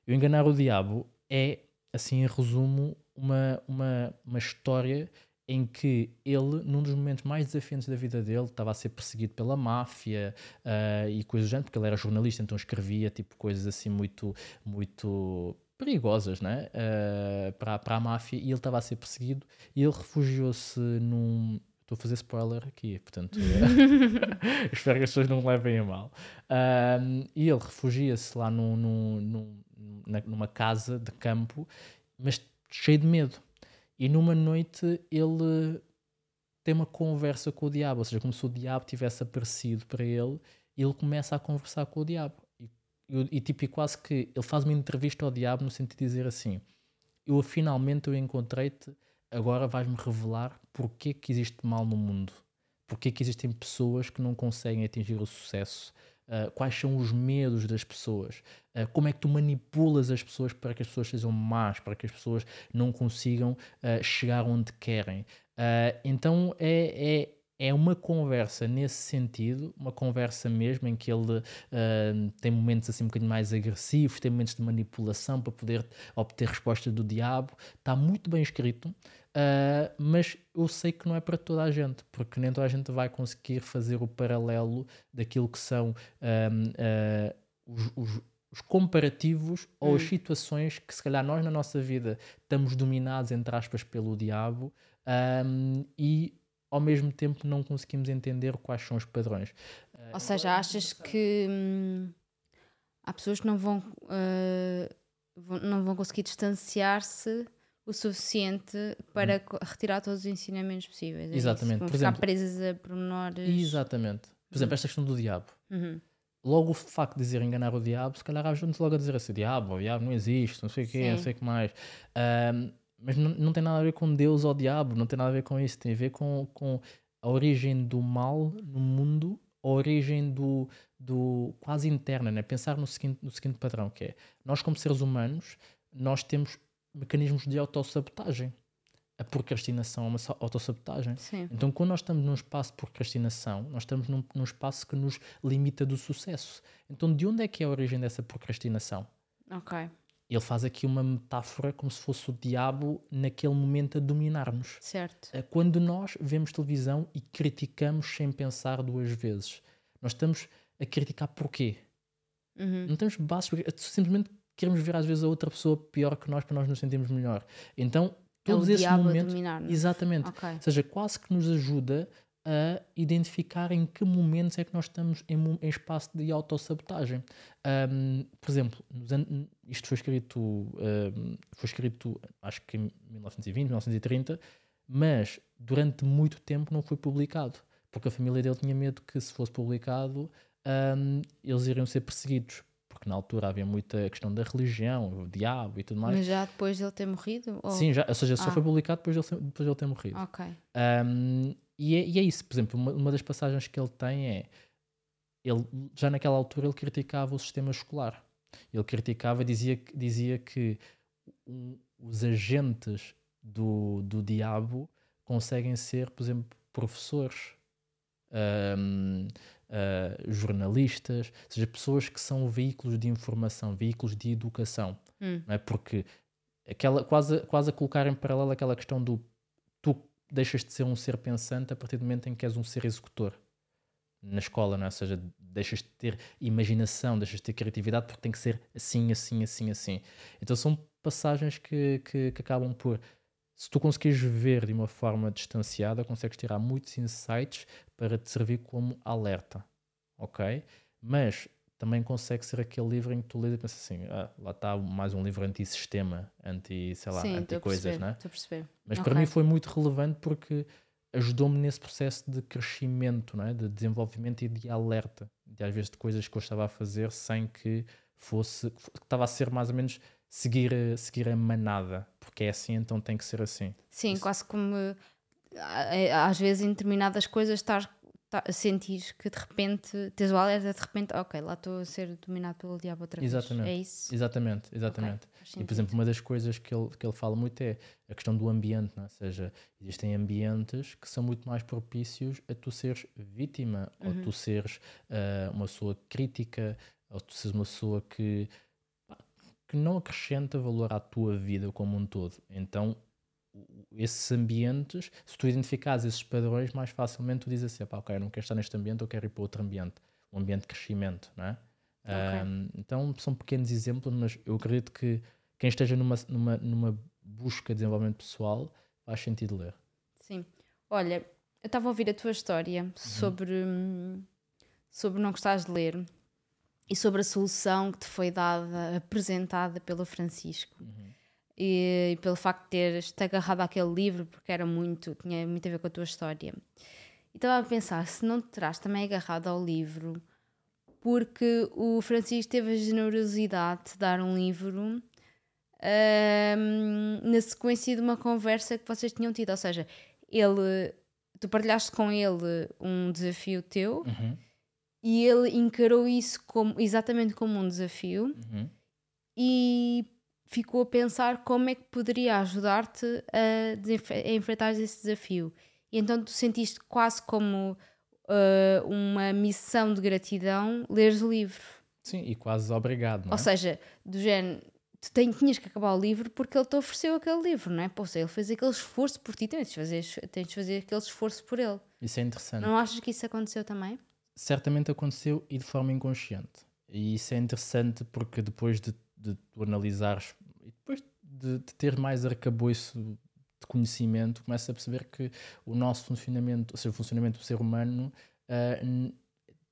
O Enganar o Diabo é, assim em resumo, uma, uma, uma história em que ele, num dos momentos mais desafiantes da vida dele, estava a ser perseguido pela máfia uh, e coisas do género, porque ele era jornalista, então escrevia tipo coisas assim muito, muito perigosas né? Uh, para, para a máfia e ele estava a ser perseguido e ele refugiou-se num. Estou a fazer spoiler aqui, portanto [laughs] [laughs] espero que as pessoas não me levem a mal. Uh, e ele refugia-se lá num, num, num, numa casa de campo, mas cheio de medo e numa noite ele tem uma conversa com o diabo, ou seja, como se o diabo tivesse aparecido para ele, e ele começa a conversar com o diabo. E, e, tipo, e quase que ele faz uma entrevista ao diabo no sentido de dizer assim: Eu finalmente eu encontrei-te, agora vais-me revelar porque que existe mal no mundo, porque que existem pessoas que não conseguem atingir o sucesso, Uh, quais são os medos das pessoas, uh, como é que tu manipulas as pessoas para que as pessoas sejam más, para que as pessoas não consigam uh, chegar onde querem. então é, é, é uma conversa nesse sentido, uma conversa mesmo em que ele tem momentos assim um bocadinho mais agressivos, tem momentos de manipulação para poder obter resposta do diabo. Está muito bem escrito. Uh, mas eu sei que não é para toda a gente, porque nem toda a gente vai conseguir fazer o paralelo daquilo que são um, uh, os, os, os, comparativos hum. ou as hum. situações que se calhar nós na nossa vida estamos dominados, entre aspas, pelo diabo um, e ao mesmo tempo não conseguimos entender quais são os padrões. Ou seja, achas que hum, há pessoas que não vão, vão não vão conseguir distanciar-se o suficiente para hum. retirar todos os ensinamentos possíveis. É Exatamente. Por ficar exemplo, presas a pormenores. Exatamente. Por exemplo, esta questão do diabo. Uhum. Logo o facto de dizer enganar o diabo, se calhar gente logo a dizer assim: diabo, o diabo não existe, não sei o quê, não sei o que mais. Um, mas não, não tem nada a ver com Deus ou diabo, não tem nada a ver com isso, tem a ver com, com a origem do mal no mundo, a origem do, do quase interna, né? pensar no seguinte, no seguinte padrão, que é, nós como seres humanos, nós temos mecanismos de autossabotagem. A procrastinação é uma autossabotagem. Sim. Então, quando nós estamos num espaço de procrastinação, nós estamos num, num espaço que nos limita do sucesso. Então, de onde é que é a origem dessa procrastinação? Ok. Ele faz aqui uma metáfora como se fosse o diabo naquele momento a dominar-nos. Certo. É quando nós vemos televisão e criticamos sem pensar duas vezes, nós estamos a criticar porquê? Uhum. Não temos bases, simplesmente queremos ver às vezes a outra pessoa pior que nós para nós nos sentirmos melhor. Então, todos é esses momentos. Exatamente. Okay. Ou seja, quase que nos ajuda a identificar em que momentos é que nós estamos em, em espaço de autossabotagem. Um, por exemplo, isto foi escrito, um, foi escrito acho que em 1920, 1930, mas durante muito tempo não foi publicado, porque a família dele tinha medo que se fosse publicado um, eles iriam ser perseguidos porque na altura havia muita questão da religião, o diabo e tudo mais. Mas já depois de ele ter morrido? Ou... Sim, já, ou seja, só ah. foi publicado depois de ele, depois de ele ter morrido. Ok. Um, e, é, e, é, isso, por exemplo, uma, uma, das passagens que ele tem é, ele, já naquela altura ele criticava o sistema escolar. Ele criticava, dizia, dizia que os agentes do, do diabo conseguem ser, por exemplo, professores, um, uh, jornalistas, ou seja, pessoas que são veículos de informação, veículos de educação. Hum. Não é? Porque aquela, quase, quase a colocar em paralelo aquela questão do tu deixas de ser um ser pensante a partir do momento em que és um ser executor na escola, não é? ou seja, deixas de ter imaginação, deixas de ter criatividade porque tem que ser assim, assim, assim, assim. Então são passagens que, que, que acabam por se tu conseguires ver de uma forma distanciada, consegues tirar muitos insights para te servir como alerta, ok? Mas também consegue ser aquele livro em que tu lês e pensas assim, ah, lá está mais um livro anti-sistema, anti, sei lá, anti-coisas, né? Estou a perceber. Mas okay. para mim foi muito relevante porque ajudou-me nesse processo de crescimento, não é? de desenvolvimento e de alerta, de às vezes de coisas que eu estava a fazer sem que fosse, que estava a ser mais ou menos seguir, seguir a manada, porque é assim, então tem que ser assim. Sim, Isso. quase como às vezes em determinadas coisas estar tá, sentires que de repente tens o alerta, de repente, ok, lá estou a ser dominado pelo diabo outra vez. Exatamente. É isso? Exatamente, exatamente. Ok, faz E, por exemplo, uma das coisas que ele, que ele fala muito é a questão do ambiente, não é? ou seja, existem ambientes que são muito mais propícios a tu seres vítima, ou Uhum. tu seres ah, uma pessoa crítica, ou tu seres uma pessoa que, que não acrescenta valor à tua vida como um todo. Então, esses ambientes, se tu identificares esses padrões, mais facilmente tu dizes assim, pá, ok, eu não quero estar neste ambiente, eu quero ir para outro ambiente, um ambiente de crescimento, não é? Ahm, então são pequenos exemplos, mas eu acredito que quem esteja numa, numa, numa busca de desenvolvimento pessoal faz sentido ler. Sim. Olha, eu estava a ouvir a tua história Uhum. sobre, hum, sobre não gostares de ler e sobre a solução que te foi dada, apresentada pelo Francisco. Uhum. E, pelo facto de teres te agarrado àquele livro, porque era muito, tinha muito a ver com a tua história. E estava a pensar, se não te terás também agarrado ao livro, porque o Francisco teve a generosidade de dar um livro hum, na sequência de uma conversa que vocês tinham tido. Ou seja, ele, tu partilhaste com ele um desafio teu Uhum. E ele encarou isso como, exatamente como um desafio Uhum. e ficou a pensar como é que poderia ajudar-te a, a enfrentar esse desafio. E então tu sentiste quase como ah, uma missão de gratidão leres o livro. Sim, e quase obrigado, não é? Ou seja, do género, tu tem- tinhas que acabar o livro porque ele te ofereceu aquele livro, não é? Pô, ele fez aquele esforço por ti, tens de fazer, tens de fazer aquele esforço por ele. Isso é interessante. Não achas que isso aconteceu também? Certamente aconteceu e de forma inconsciente. E isso é interessante porque depois de, de tu analisares e depois de, de ter mais arcabouço de conhecimento, começas a perceber que o nosso funcionamento, ou seja, o funcionamento do ser humano n-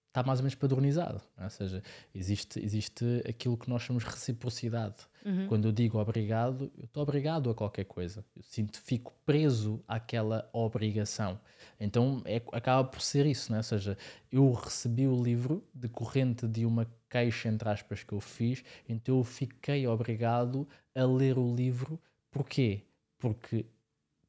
está mais ou menos padronizado. é? Ou seja, existe, existe aquilo que nós chamamos de reciprocidade. Quando eu digo obrigado, eu estou obrigado a qualquer coisa. Eu sinto, fico preso àquela obrigação. Então é, acaba por ser isso, não é? Ou seja, eu recebi o livro decorrente de uma queixa, entre aspas, que eu fiz, então eu fiquei obrigado a ler o livro. Porquê? Porque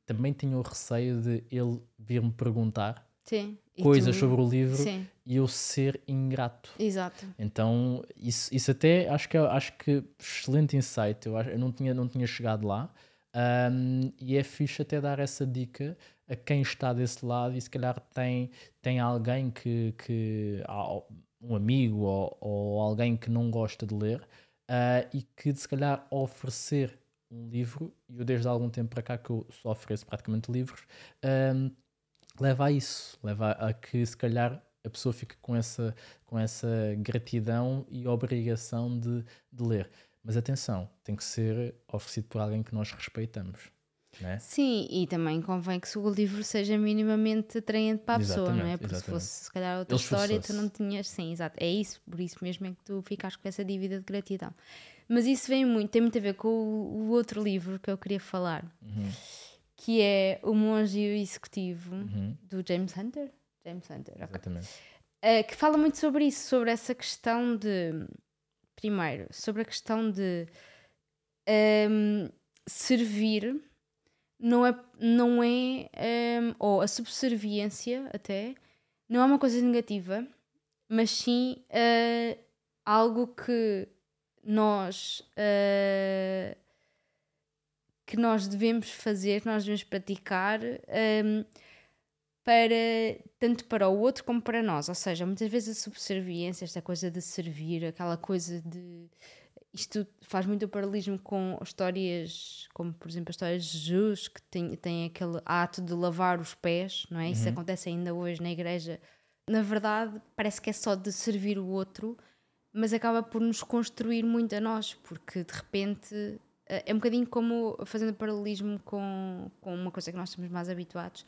também tinha o receio de ele vir-me perguntar Sim. Coisas tu- sobre o livro Sim, e eu ser ingrato. exato. Então, isso, isso até acho que, é- acho que excelente insight. Eu, acho- eu não, tinha, não tinha chegado lá. Ahm, e é fixe até dar essa dica a quem está desse lado e se calhar tem, tem alguém que, que um amigo ou, ou alguém que não gosta de ler ah, e que se calhar oferecer um livro, e eu desde há algum tempo para cá que eu só ofereço praticamente livros, leva a isso, leva a que se calhar a pessoa fique com essa, com essa gratidão e obrigação de, de ler. Mas atenção, tem que ser oferecido por alguém que nós respeitamos. Né? Sim, e também convém que o livro seja minimamente atraente para a pessoa, não é? Exatamente, Porque se exatamente. fosse se calhar outra Ele história, tu não tinhas. Sim, exato. É isso, por isso mesmo é que tu ficas com essa dívida de gratidão. Mas isso vem muito, tem muito a ver com o, o outro livro que eu queria falar, Uhum, que é O Monge Executivo, uhum, do James Hunter. James Hunter, ok. exatamente. Uh, que fala muito sobre isso, sobre essa questão de. Primeiro, sobre a questão de um, servir não é, não é um, ou a subserviência até, não é uma coisa negativa, mas sim uh, algo que nós uh, que nós devemos fazer, que nós devemos praticar um, para tanto para o outro como para nós. Ou seja, muitas vezes a subserviência, esta coisa de servir, aquela coisa de isto faz muito o paralelismo com histórias, como por exemplo a história de Jesus, que tem, tem aquele ato de lavar os pés, não é? Isso Uhum. acontece ainda hoje na igreja. Na verdade, parece que é só de servir o outro, mas acaba por nos construir muito a nós, porque de repente é um bocadinho como fazendo paralelismo com, com uma coisa que nós estamos mais habituados.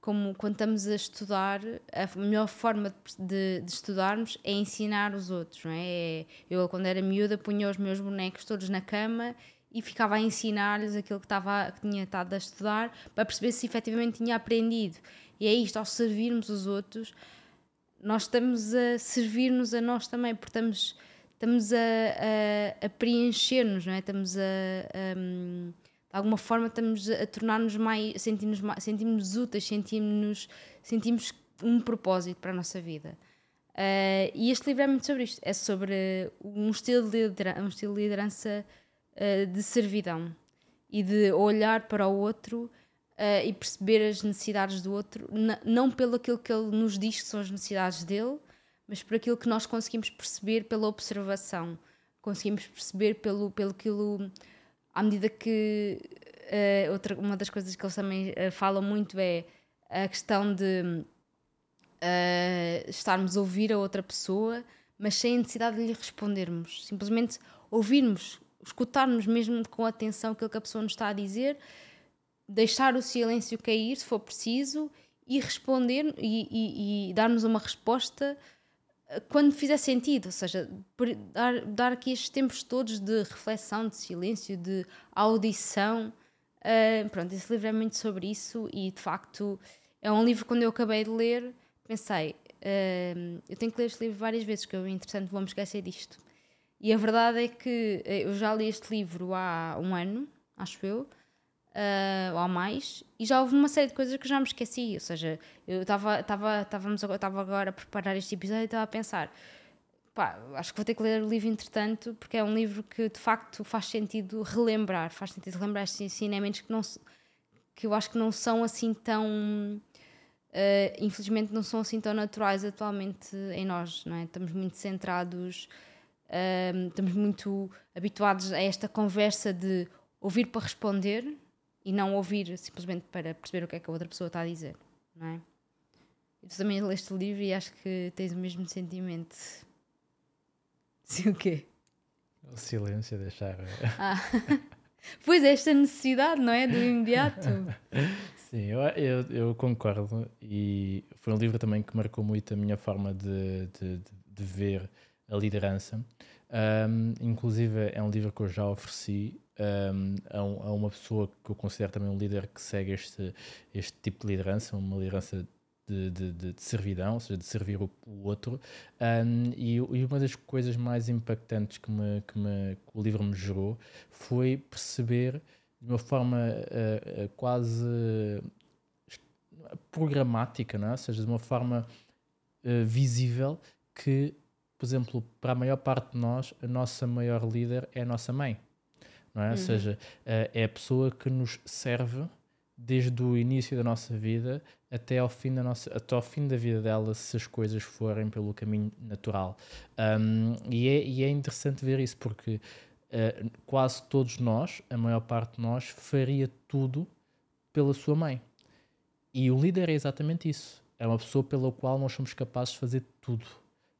Como quando estamos a estudar, a melhor forma de, de estudarmos é ensinar os outros, não é? É- Eu, quando era miúda, punha os meus bonecos todos na cama e ficava a ensinar-lhes aquilo que, estava, que tinha estado a estudar para perceber se efetivamente tinha aprendido. E é isto, ao servirmos os outros, nós estamos a servir-nos a nós também, porque estamos, estamos a, a, a preencher-nos, não é? Estamos a, a, de alguma forma estamos a tornar-nos mais, sentimos-nos mais, sentimos úteis, sentimos que um propósito para a nossa vida. Uh, e este livro é muito sobre isto. É sobre um estilo de liderança, um estilo de, liderança uh, de servidão e de olhar para o outro uh, e perceber as necessidades do outro, não pelo aquilo que ele nos diz que são as necessidades dele, mas por aquilo que nós conseguimos perceber pela observação. Conseguimos perceber pelo, pelo aquilo. À medida que. outra, uma das coisas que eles também falam muito é a questão de uh, estarmos a ouvir a outra pessoa, mas sem a necessidade de lhe respondermos. Simplesmente ouvirmos, escutarmos mesmo com atenção aquilo que a pessoa nos está a dizer, deixar o silêncio cair se for preciso e responder e, e, e darmos uma resposta quando fizer sentido, ou seja, dar, dar aqui estes tempos todos de reflexão, de silêncio, de audição. Uh, pronto, esse livro é muito sobre isso e de facto é um livro quando eu acabei de ler pensei, uh, eu tenho que ler este livro várias vezes, que eu, entretanto, vou-me esquecer disto. E a verdade é que eh, eu já li este livro há um ano, acho eu, uh, ou mais, e já houve uma série de coisas que já me esqueci. Ou seja, eu estava agora a preparar este episódio e estava a pensar. Pá, acho que vou ter que ler o livro entretanto, porque é um livro que de facto faz sentido relembrar, faz sentido relembrar estes ensinamentos que, não, que eu acho que não são assim tão uh, infelizmente não são assim tão naturais atualmente em nós, não é? Estamos muito centrados, uh, estamos muito habituados a esta conversa de ouvir para responder e não ouvir simplesmente para perceber o que é que a outra pessoa está a dizer, não é? E tu também leste o livro e acho que tens o mesmo sentimento. [laughs] Sim, o quê? O silêncio, deixar. [laughs] Ah. [laughs] pois é, esta necessidade, não é? Do imediato. Sim, eu, eu, eu, concordo e foi um livro também que marcou muito a minha forma de, de, de ver a liderança. Um, inclusive é um livro que eu já ofereci um, a, um, a, uma pessoa que eu considero também um líder que segue este, este tipo de liderança, uma liderança de, de, de, de servidão, ou seja, de servir o, o outro. E, e, uma das coisas mais impactantes que, me, que, me, que o livro me gerou foi perceber de uma forma uh, uh, quase programática, não é? ou seja, de uma forma uh, visível que, por exemplo, para a maior parte de nós, a nossa maior líder é a nossa mãe. Não é? Uhum. Ou seja, é a pessoa que nos serve desde o início da nossa vida até ao fim da nossa até ao fim da vida dela se as coisas forem pelo caminho natural um, e, é, e é interessante ver isso porque uh, quase todos nós, a maior parte de nós, faria tudo pela sua mãe. E o líder é exatamente isso. É uma pessoa pela qual nós somos capazes de fazer tudo.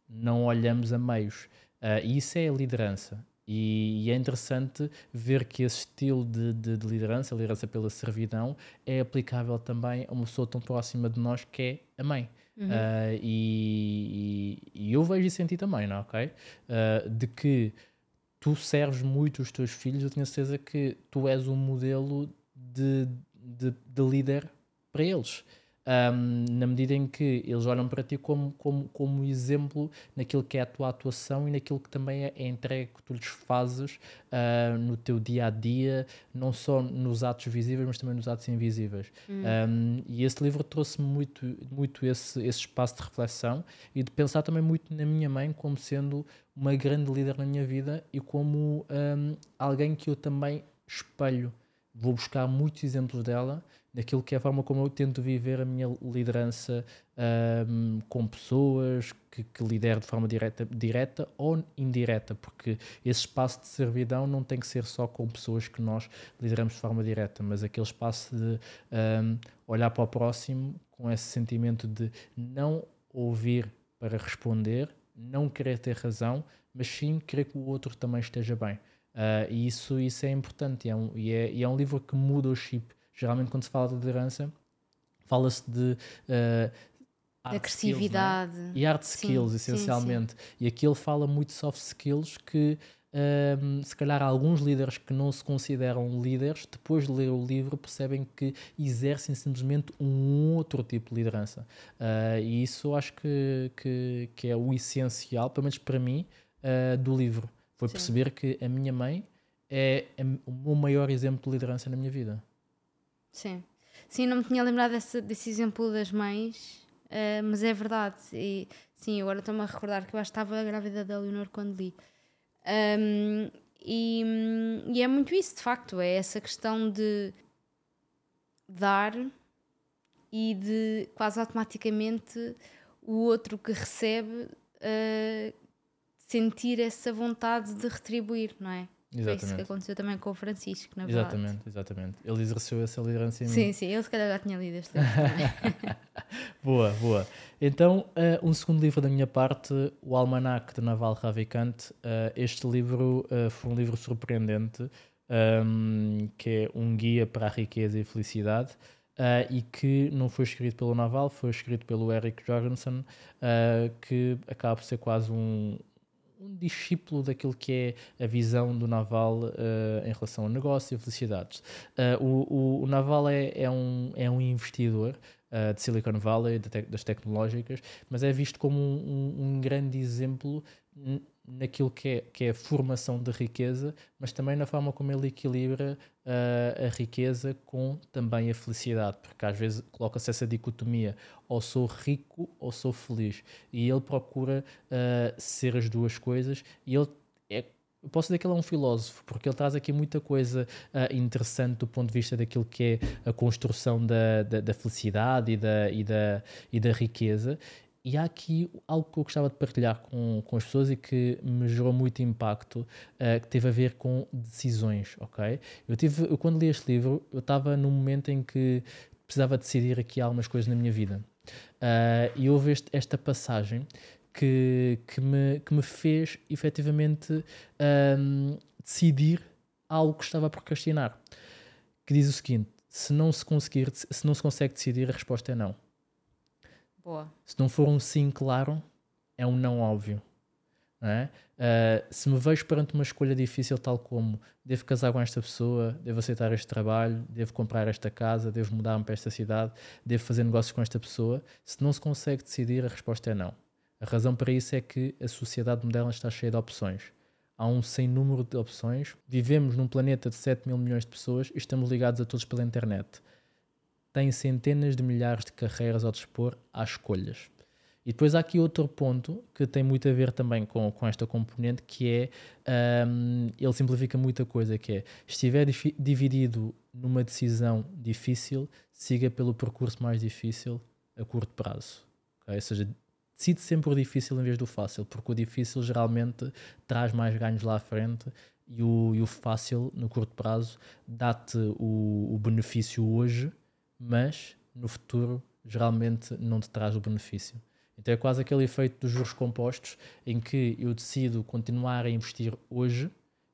Não olhamos a meios. Uh, e isso é a liderança. E, e, é interessante ver que esse estilo de, de, de, liderança, a liderança pela servidão, é aplicável também a uma pessoa tão próxima de nós que é a mãe. Uhum. Uh, e, e, e, eu vejo isso em ti também, não é? ok? Uh, de que tu serves muito os teus filhos, eu tenho certeza que tu és um modelo de, de, de líder para eles. Um, na medida em que eles olham para ti como, como, como exemplo naquilo que é a tua atuação e naquilo que também é a entrega que tu lhes fazes uh, no teu dia a dia, não só nos atos visíveis, mas também nos atos invisíveis. Hum. Um, e esse livro trouxe-me muito, muito esse, esse espaço de reflexão e de pensar também muito na minha mãe como sendo uma grande líder na minha vida e como um, alguém que eu também espelho. Vou buscar muitos exemplos dela naquilo que é a forma como eu tento viver a minha liderança um, com pessoas que, que lidero de forma direta, direta ou indireta, porque esse espaço de servidão não tem que ser só com pessoas que nós lideramos de forma direta, mas aquele espaço de um, olhar para o próximo com esse sentimento de não ouvir para responder não querer ter razão, mas sim querer que o outro também esteja bem. Uh, e isso, isso é importante e é, um, e, é, e é um livro que muda o chip. Geralmente, quando se fala de liderança, fala-se de uh, agressividade skills, é? e art skills, sim, essencialmente. Sim, sim. E aqui ele fala muito soft skills que um, se calhar alguns líderes que não se consideram líderes, depois de ler o livro, percebem que exercem simplesmente um outro tipo de liderança. Uh, e isso acho que, que, que, é o essencial, pelo menos para mim, uh, do livro. Foi Sim. perceber que a minha mãe é, é o meu maior exemplo de liderança na minha vida. Sim. Sim, não me tinha lembrado desse, desse exemplo das mães. Uh, mas é verdade. E, sim, agora estou-me a recordar que eu acho que estava grávida da Leonor quando li. Um, e, e, é muito isso, de facto, é essa questão de dar e de quase automaticamente o outro que recebe uh, sentir essa vontade de retribuir, não é? Exatamente. Foi isso que aconteceu também com o Francisco, na verdade. Exatamente, exatamente. Ele exerceu essa liderança em sim, mim. Sim, sim, ele se calhar já tinha lido este livro [laughs] boa, boa. Então, uh, um segundo livro da minha parte, O Almanac de Naval Ravikant. Uh, este livro uh, foi um livro surpreendente, um, que é um guia para a riqueza e felicidade. Uh, e que não foi escrito pelo Naval, foi escrito pelo Eric Jorgensen, uh, que acaba por ser quase um, um discípulo daquilo que é a visão do Naval uh, em relação ao negócio e felicidades. Uh, o, o, o, Naval é, é, um, é um investidor uh, de Silicon Valley, de te das tecnológicas, mas é visto como um, um, um grande exemplo naquilo que é, que é a formação de riqueza, mas também na forma como ele equilibra uh, a riqueza com também a felicidade, porque às vezes coloca-se essa dicotomia, ou sou rico ou sou feliz, e ele procura uh, ser as duas coisas, e ele é eu posso dizer que ele é um filósofo, porque ele traz aqui muita coisa uh, interessante do ponto de vista daquilo que é a construção da, da, da felicidade e da, e, da, e da riqueza. E há aqui algo que eu gostava de partilhar com, com as pessoas e que me gerou muito impacto, uh, que teve a ver com decisões, ok? Eu tive, eu quando li este livro, eu estava num momento em que precisava decidir aqui algumas coisas na minha vida. Uh, e houve este, esta passagem que, que, me, que me fez efetivamente um, decidir algo que estava a procrastinar. Que diz o seguinte: se não se conseguir, se não se consegue decidir, a resposta é não. Boa. Se não for um sim claro, é um não óbvio. Não é? Uh, se me vejo perante uma escolha difícil, tal como devo casar com esta pessoa, devo aceitar este trabalho, devo comprar esta casa, devo mudar-me para esta cidade, devo fazer negócios com esta pessoa, se não se consegue decidir, a resposta é não. A razão para isso é que a sociedade moderna está cheia de opções. Há um sem número de opções. Vivemos num planeta de 7 mil milhões de pessoas e estamos ligados a todos pela internet tem centenas de milhares de carreiras ao dispor às escolhas. E depois há aqui outro ponto que tem muito a ver também com, com esta componente, que é, um, ele simplifica muita coisa, que é, estiver dividido numa decisão difícil, siga pelo percurso mais difícil a curto prazo. Okay? Ou seja, decide sempre o difícil em vez do fácil, porque o difícil geralmente traz mais ganhos lá à frente e o, e o fácil, no curto prazo, dá-te o, o benefício hoje, mas no futuro geralmente não te traz o benefício. Então é quase aquele efeito dos juros compostos em que eu decido continuar a investir hoje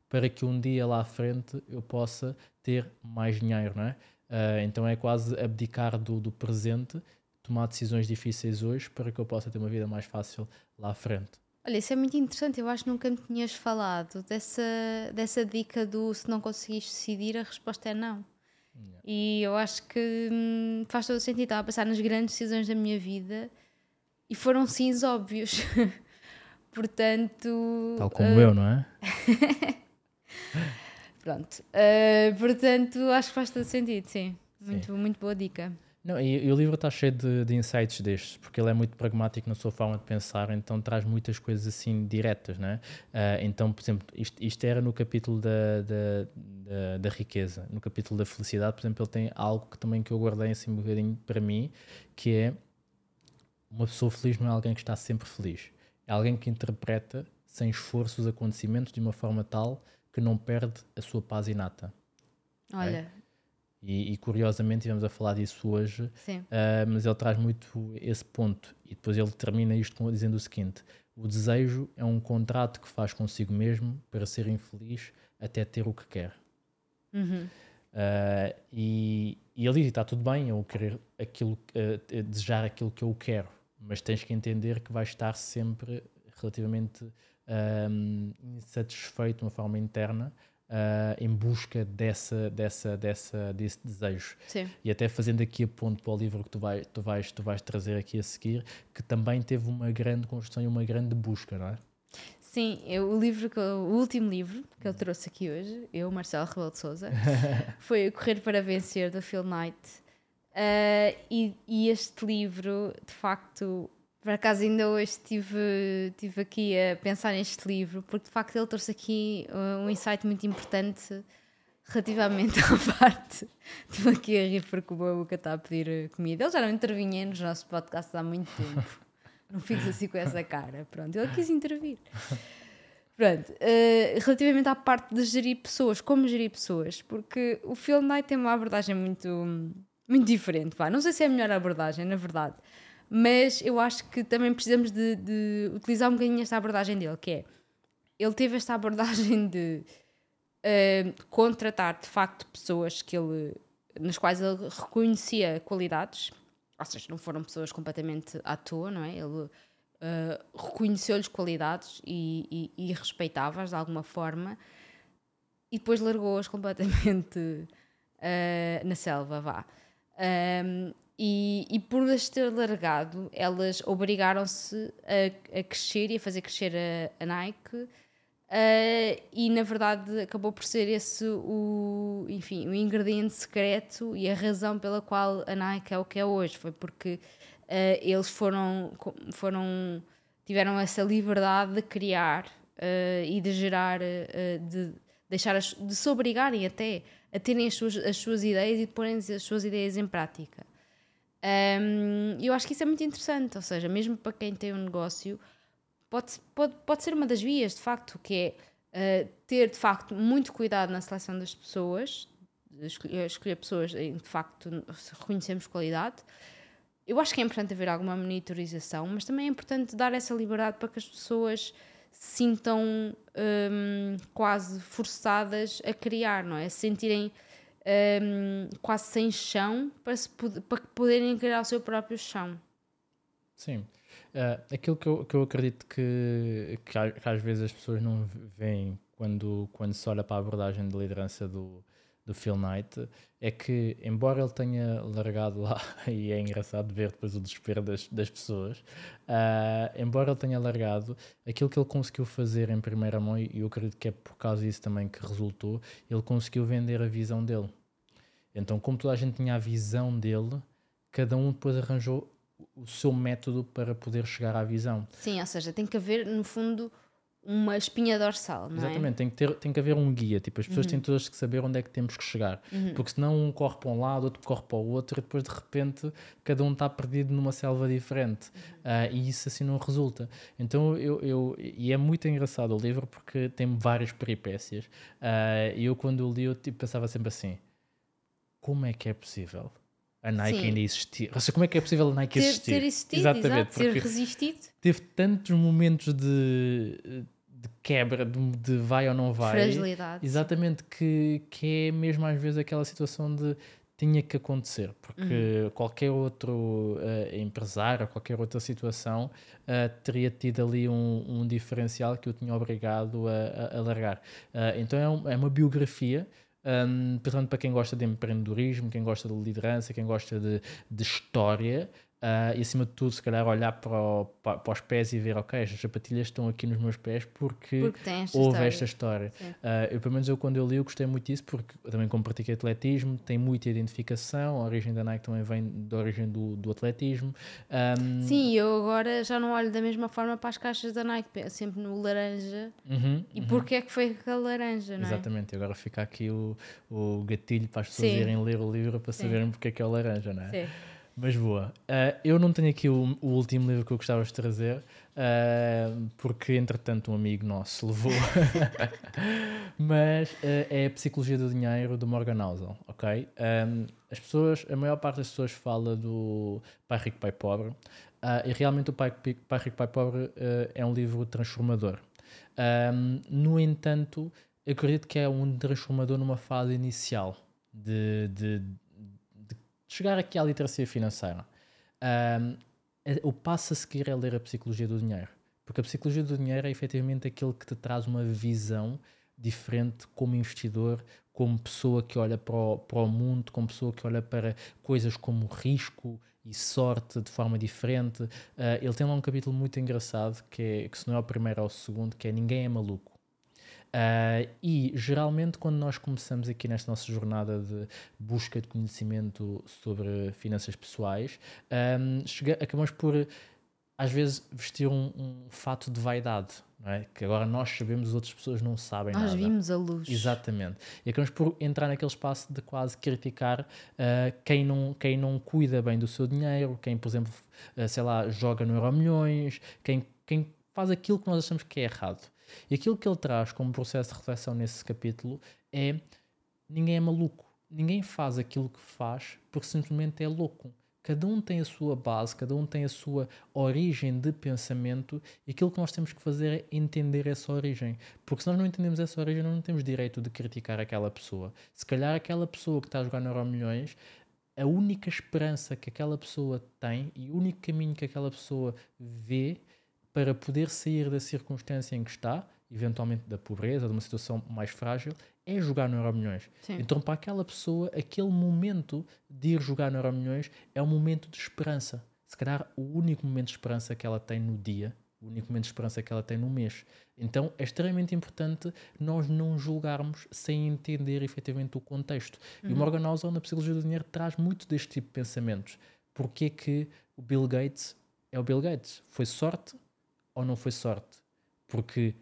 para que um dia lá à frente eu possa ter mais dinheiro, não é? Uh, então é quase abdicar do, do presente, tomar decisões difíceis hoje para que eu possa ter uma vida mais fácil lá à frente. Olha, isso é muito interessante. Eu acho que nunca me tinhas falado dessa, dessa dica do se não conseguires decidir, a resposta é não. Yeah. E eu acho que hum, faz todo o sentido. Estava a pensar nas grandes decisões da minha vida e foram sims óbvios. [laughs] portanto. Tal como uh... eu, não é? [laughs] Pronto. Uh, portanto, acho que faz todo sentido, sim. Muito, sim. muito boa dica. Não, e, e, o livro está cheio de, de, insights destes, porque ele é muito pragmático na sua forma de pensar, então traz muitas coisas assim diretas, né? Uh, então, por exemplo, isto, isto, era no capítulo da, da, da, da, riqueza, no capítulo da felicidade, por exemplo, ele tem algo que também que eu guardei assim um bocadinho para mim, que é uma pessoa feliz não é alguém que está sempre feliz, é alguém que interpreta sem esforço os acontecimentos de uma forma tal que não perde a sua paz inata. Olha, okay? E, e, curiosamente estivemos a falar disso hoje, uh, mas ele traz muito esse ponto. E depois ele termina isto dizendo o seguinte: o desejo é um contrato que faz consigo mesmo para ser infeliz até ter o que quer. Uhum. Uh, e, e ele diz: está tudo bem, eu querer aquilo, uh, desejar aquilo que eu quero, mas tens que entender que vais estar sempre relativamente um, insatisfeito de uma forma interna Uh, em busca dessa, dessa, dessa, desse desejo. Sim. E até fazendo aqui a ponto para o livro que tu, vai, tu, vais, tu vais trazer aqui a seguir, que também teve uma grande construção e uma grande busca, não é? Sim, eu, o livro, que, o último livro que eu trouxe aqui hoje, eu, Marcelo Rebelo de Souza, [laughs] foi Correr para Vencer, do Phil Knight. Uh, e, e, este livro, de facto, por acaso ainda hoje estive, estive aqui a pensar neste livro, porque de facto ele trouxe aqui uh, um insight muito importante relativamente [laughs] à parte. Estou aqui a rir porque o Boca está a pedir comida. Ele já não intervinha nos nossos podcasts há muito tempo. [laughs] Não fiques assim com essa cara. Pronto, ele quis intervir. Pronto, uh, relativamente à parte de gerir pessoas, como gerir pessoas, porque o Phil Knight tem uma abordagem muito, muito diferente. Pá. Não sei se é a melhor abordagem, na verdade, mas eu acho que também precisamos de, de utilizar um bocadinho esta abordagem dele, que é ele teve esta abordagem de uh, contratar de facto pessoas que ele, nas quais ele reconhecia qualidades, ou seja, não foram pessoas completamente à toa, não é? Ele uh, reconheceu-lhes qualidades e, e, e respeitava-as de alguma forma e depois largou-as completamente uh, na selva, vá. Um, e, e, por as ter largado, elas obrigaram-se a, a, crescer e a fazer crescer a, a Nike. Uh, e na verdade acabou por ser esse o, enfim, o ingrediente secreto e a razão pela qual a Nike é o que é hoje. Foi porque uh, eles foram, foram, tiveram essa liberdade de criar uh, e de gerar, de deixar, as, de se obrigarem até a terem as suas, as suas ideias e de porem as suas ideias em prática. Um, eu acho que isso é muito interessante, ou seja, mesmo para quem tem um negócio, pode, pode, pode ser uma das vias, de facto, que é uh, ter, de facto, muito cuidado na seleção das pessoas, escolher, escolher pessoas em, de facto, reconhecemos qualidade, eu acho que é importante haver alguma monitorização, mas também é importante dar essa liberdade para que as pessoas se sintam um, quase forçadas a criar, não é? Se sentirem um, quase sem chão para, se, para poderem criar o seu próprio chão. Sim. Uh, aquilo que eu, que eu acredito que, que, que, às vezes as pessoas não veem quando, quando se olha para a abordagem de liderança do, do Phil Knight é que, embora ele tenha largado lá, [laughs] e é engraçado ver depois o desespero das, das pessoas, uh, embora ele tenha largado, aquilo que ele conseguiu fazer em primeira mão, e eu acredito que é por causa disso também que resultou, ele conseguiu vender a visão dele. Então, como toda a gente tinha a visão dele, cada um depois arranjou o seu método para poder chegar à visão. Sim, ou seja, tem que haver, no fundo, uma espinha dorsal, não é? Exatamente, é? tem que, ter, tem que haver um guia, tipo, as pessoas uhum. têm todas que saber onde é que temos que chegar, uhum. porque senão um corre para um lado, outro corre para o outro, e depois de repente cada um está perdido numa selva diferente, uhum. uh, e isso assim não resulta. Então eu, eu, e é muito engraçado o livro porque tem várias peripécias, uh, e eu quando o li eu tipo, pensava sempre assim, como é que é possível? a Nike Sim. ainda existir. Ou seja, como é que é possível a Nike ter, existir? Ter existido, Exatamente, exato, ter resistido. Teve tantos momentos de de quebra, de, de, vai ou não vai. Fragilidade. Exatamente, que, que é mesmo às vezes aquela situação de tinha que acontecer, porque uhum. qualquer outro uh, empresário, qualquer outra situação uh, teria tido ali um, um, diferencial que o tinha obrigado a, a, a largar. Uh, então é, um, é, uma biografia. Um, portanto, para quem gosta de empreendedorismo, quem gosta de liderança, quem gosta de, de história, Uh, e acima de tudo, se calhar olhar para, o, para, para, os pés e ver, ok, estas sapatilhas estão aqui nos meus pés porque, porque esta houve história. esta história. Uh, eu, pelo menos eu, quando eu li, eu gostei muito disso porque também como pratiquei atletismo, tem muita identificação, a origem da Nike também vem da origem do, do atletismo. Um... Sim, eu agora já não olho da mesma forma para as caixas da Nike, sempre no laranja. Uhum, e uhum. porquê é que foi aquela laranja, não é? Exatamente, agora fica aqui o, o gatilho para as pessoas Sim. irem ler o livro para Sim. saberem porque é que é o laranja, não é? Sim. Mas boa. Uh, eu não tenho aqui o, o, último livro que eu gostava de trazer, uh, porque entretanto um amigo nosso levou. [laughs] Mas uh, é a Psicologia do Dinheiro do Morgan Housel, ok? Um, as pessoas, a maior parte das pessoas fala do Pai Rico, Pai Pobre, e realmente o Pai, Pai Rico, Pai Pobre é um livro transformador. Um, no entanto, eu acredito que é um transformador numa fase inicial de, de chegar aqui à literacia financeira, um, o passo a seguir é ler a psicologia do dinheiro. Porque a psicologia do dinheiro é efetivamente aquilo que te traz uma visão diferente como investidor, como pessoa que olha para o, para o mundo, como pessoa que olha para coisas como risco e sorte de forma diferente. Uh, ele tem lá um capítulo muito engraçado, que, é, que se não é o primeiro, é o segundo, que é Ninguém é Maluco. Uh, e geralmente, quando nós começamos aqui nesta nossa jornada de busca de conhecimento sobre finanças pessoais, um, chega, acabamos por às vezes vestir um, um fato de vaidade, é? que agora nós sabemos, as outras pessoas não sabem nós nada. Nós vimos a luz. Exatamente. E acabamos por entrar naquele espaço de quase criticar uh, quem, não, quem não cuida bem do seu dinheiro, quem, por exemplo, uh, sei lá, joga no Euro Milhões, quem, quem faz aquilo que nós achamos que é errado. E aquilo que ele traz como processo de reflexão nesse capítulo é ninguém é maluco. Ninguém faz aquilo que faz porque simplesmente é louco. Cada um tem a sua base, cada um tem a sua origem de pensamento e aquilo que nós temos que fazer é entender essa origem. Porque se nós não entendemos essa origem, nós não temos direito de criticar aquela pessoa. Se calhar aquela pessoa que está a jogar no Euro Milhões, a única esperança que aquela pessoa tem e o único caminho que aquela pessoa vê para poder sair da circunstância em que está, eventualmente da pobreza, de uma situação mais frágil, é jogar no Euromilhões. Então, para aquela pessoa, aquele momento de ir jogar no Euromilhões é um momento de esperança. Se calhar o único momento de esperança que ela tem no dia, o único momento de esperança que ela tem no mês. Então é extremamente importante nós não julgarmos sem entender efetivamente o contexto. Uhum. E o Morgan Housel, na Psicologia do Dinheiro, traz muito deste tipo de pensamentos. Porquê que o Bill Gates é o Bill Gates? Foi sorte ou não foi sorte? Porque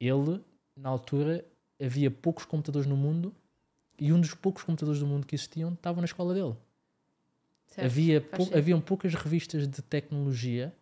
ele, na altura, havia poucos computadores no mundo e um dos poucos computadores do mundo que existiam estava na escola dele. Certo, havia pou, haviam poucas revistas de tecnologia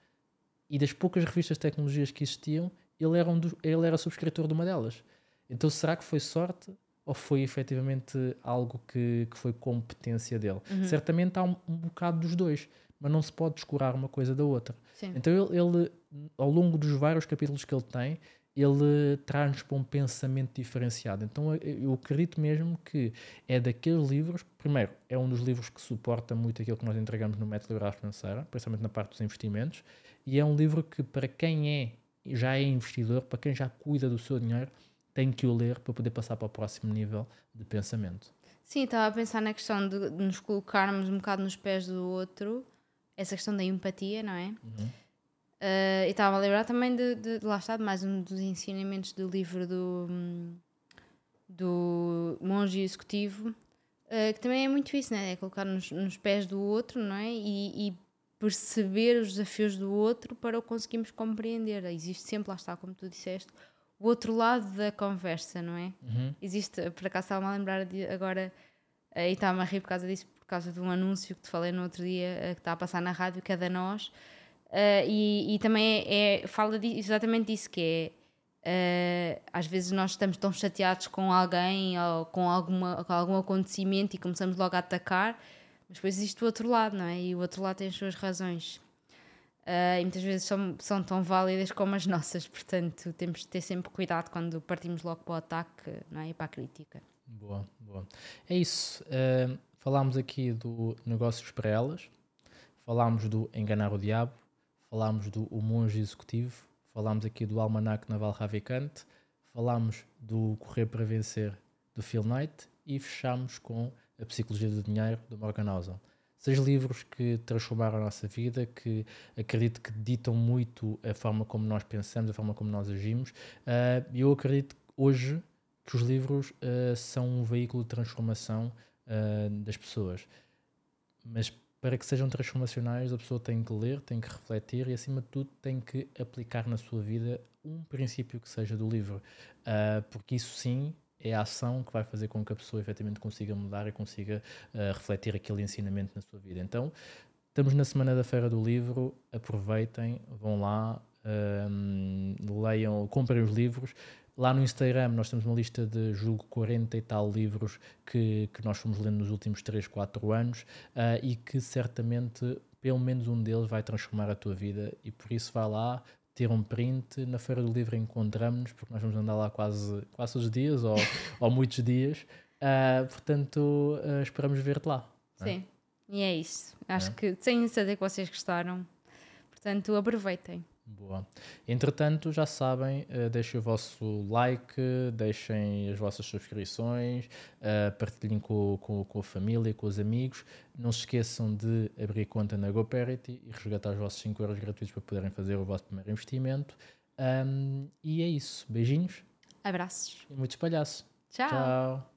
e das poucas revistas de tecnologias que existiam, ele era, um do, ele era subscritor de uma delas. Então será que foi sorte ou foi efetivamente algo que, que foi competência dele? Uhum. Certamente há um, um bocado dos dois, mas não se pode descurar uma coisa da outra. Sim. Então ele, ele, ao longo dos vários capítulos que ele tem, ele traz-nos para um pensamento diferenciado. Então eu acredito mesmo que é daqueles livros, primeiro, é um dos livros que suporta muito aquilo que nós entregamos no método Liberdade Financeira, principalmente na parte dos investimentos, e é um livro que para quem é já é investidor, para quem já cuida do seu dinheiro, tem que o ler para poder passar para o próximo nível de pensamento. Sim, estava a pensar na questão de nos colocarmos um bocado nos pés do outro, essa questão da empatia, não é? Uhum Uh, e estava a lembrar também de, de, de, lá está, de mais um dos ensinamentos do livro do, do monge executivo, uh, que também é muito isso, né? é colocar nos, nos pés do outro não é? E, e, perceber os desafios do outro para o conseguirmos compreender. Existe sempre, lá está, como tu disseste, o outro lado da conversa, não é? Uhum. Existe, por acaso estava-me a lembrar de, agora, uh, e estava-me a rir por causa disso, causa de um anúncio que te falei no outro dia, que está a passar na rádio, que é da nós Uh, e, e, também é, é fala de, exatamente disso, que é uh, às vezes nós estamos tão chateados com alguém ou com, alguma, com algum acontecimento e começamos logo a atacar, mas depois existe o outro lado, não é? E o outro lado tem as suas razões. Uh, e muitas vezes são, são tão válidas como as [laughs] nossas, portanto temos de ter sempre cuidado quando partimos logo para o ataque não é? e para a crítica. Boa, boa. É isso. Uh, falámos aqui do negócios para elas, falámos do enganar o diabo, falámos do O Monge Executivo, falámos aqui do Almanac Naval Ravikant, falámos do Correr para Vencer do Phil Knight e fechámos com A Psicologia do Dinheiro do Morgan Housel. Seis livros que transformaram a nossa vida, que acredito que ditam muito a forma como nós pensamos, a forma como nós agimos. Uh, eu acredito hoje que os livros uh, são um veículo de transformação uh, das pessoas. Mas para que sejam transformacionais, a pessoa tem que ler, tem que refletir e, acima de tudo, tem que aplicar na sua vida um princípio que seja do livro. Uh, porque isso sim é a ação que vai fazer com que a pessoa efetivamente consiga mudar e consiga uh, refletir aquele ensinamento na sua vida. Então, estamos na semana da Feira do Livro, aproveitem, vão lá, uh, leiam, comprem os livros. Lá no Instagram nós temos uma lista de, julgo, 40 e tal livros que, que nós fomos lendo nos últimos 3, 4 anos uh, e que certamente pelo menos um deles vai transformar a tua vida e por isso vá lá ter um print, na Feira do Livro encontramos-nos porque nós vamos andar lá quase, quase os dias ou, [laughs] ou muitos dias, uh, portanto uh, esperamos ver-te lá. É? Sim, é? e é isso. Acho é? que tenho certeza que vocês gostaram, portanto aproveitem. Boa. Entretanto, já sabem, uh, deixem o vosso like, deixem as vossas subscrições, uh, partilhem com, com, com, a família, com os amigos. Não se esqueçam de abrir conta na GoParity e resgatar os vossos 5 euros gratuitos para poderem fazer o vosso primeiro investimento. Um, e é isso. Beijinhos. Abraços. E muitos palhaços. Tchau. Tchau.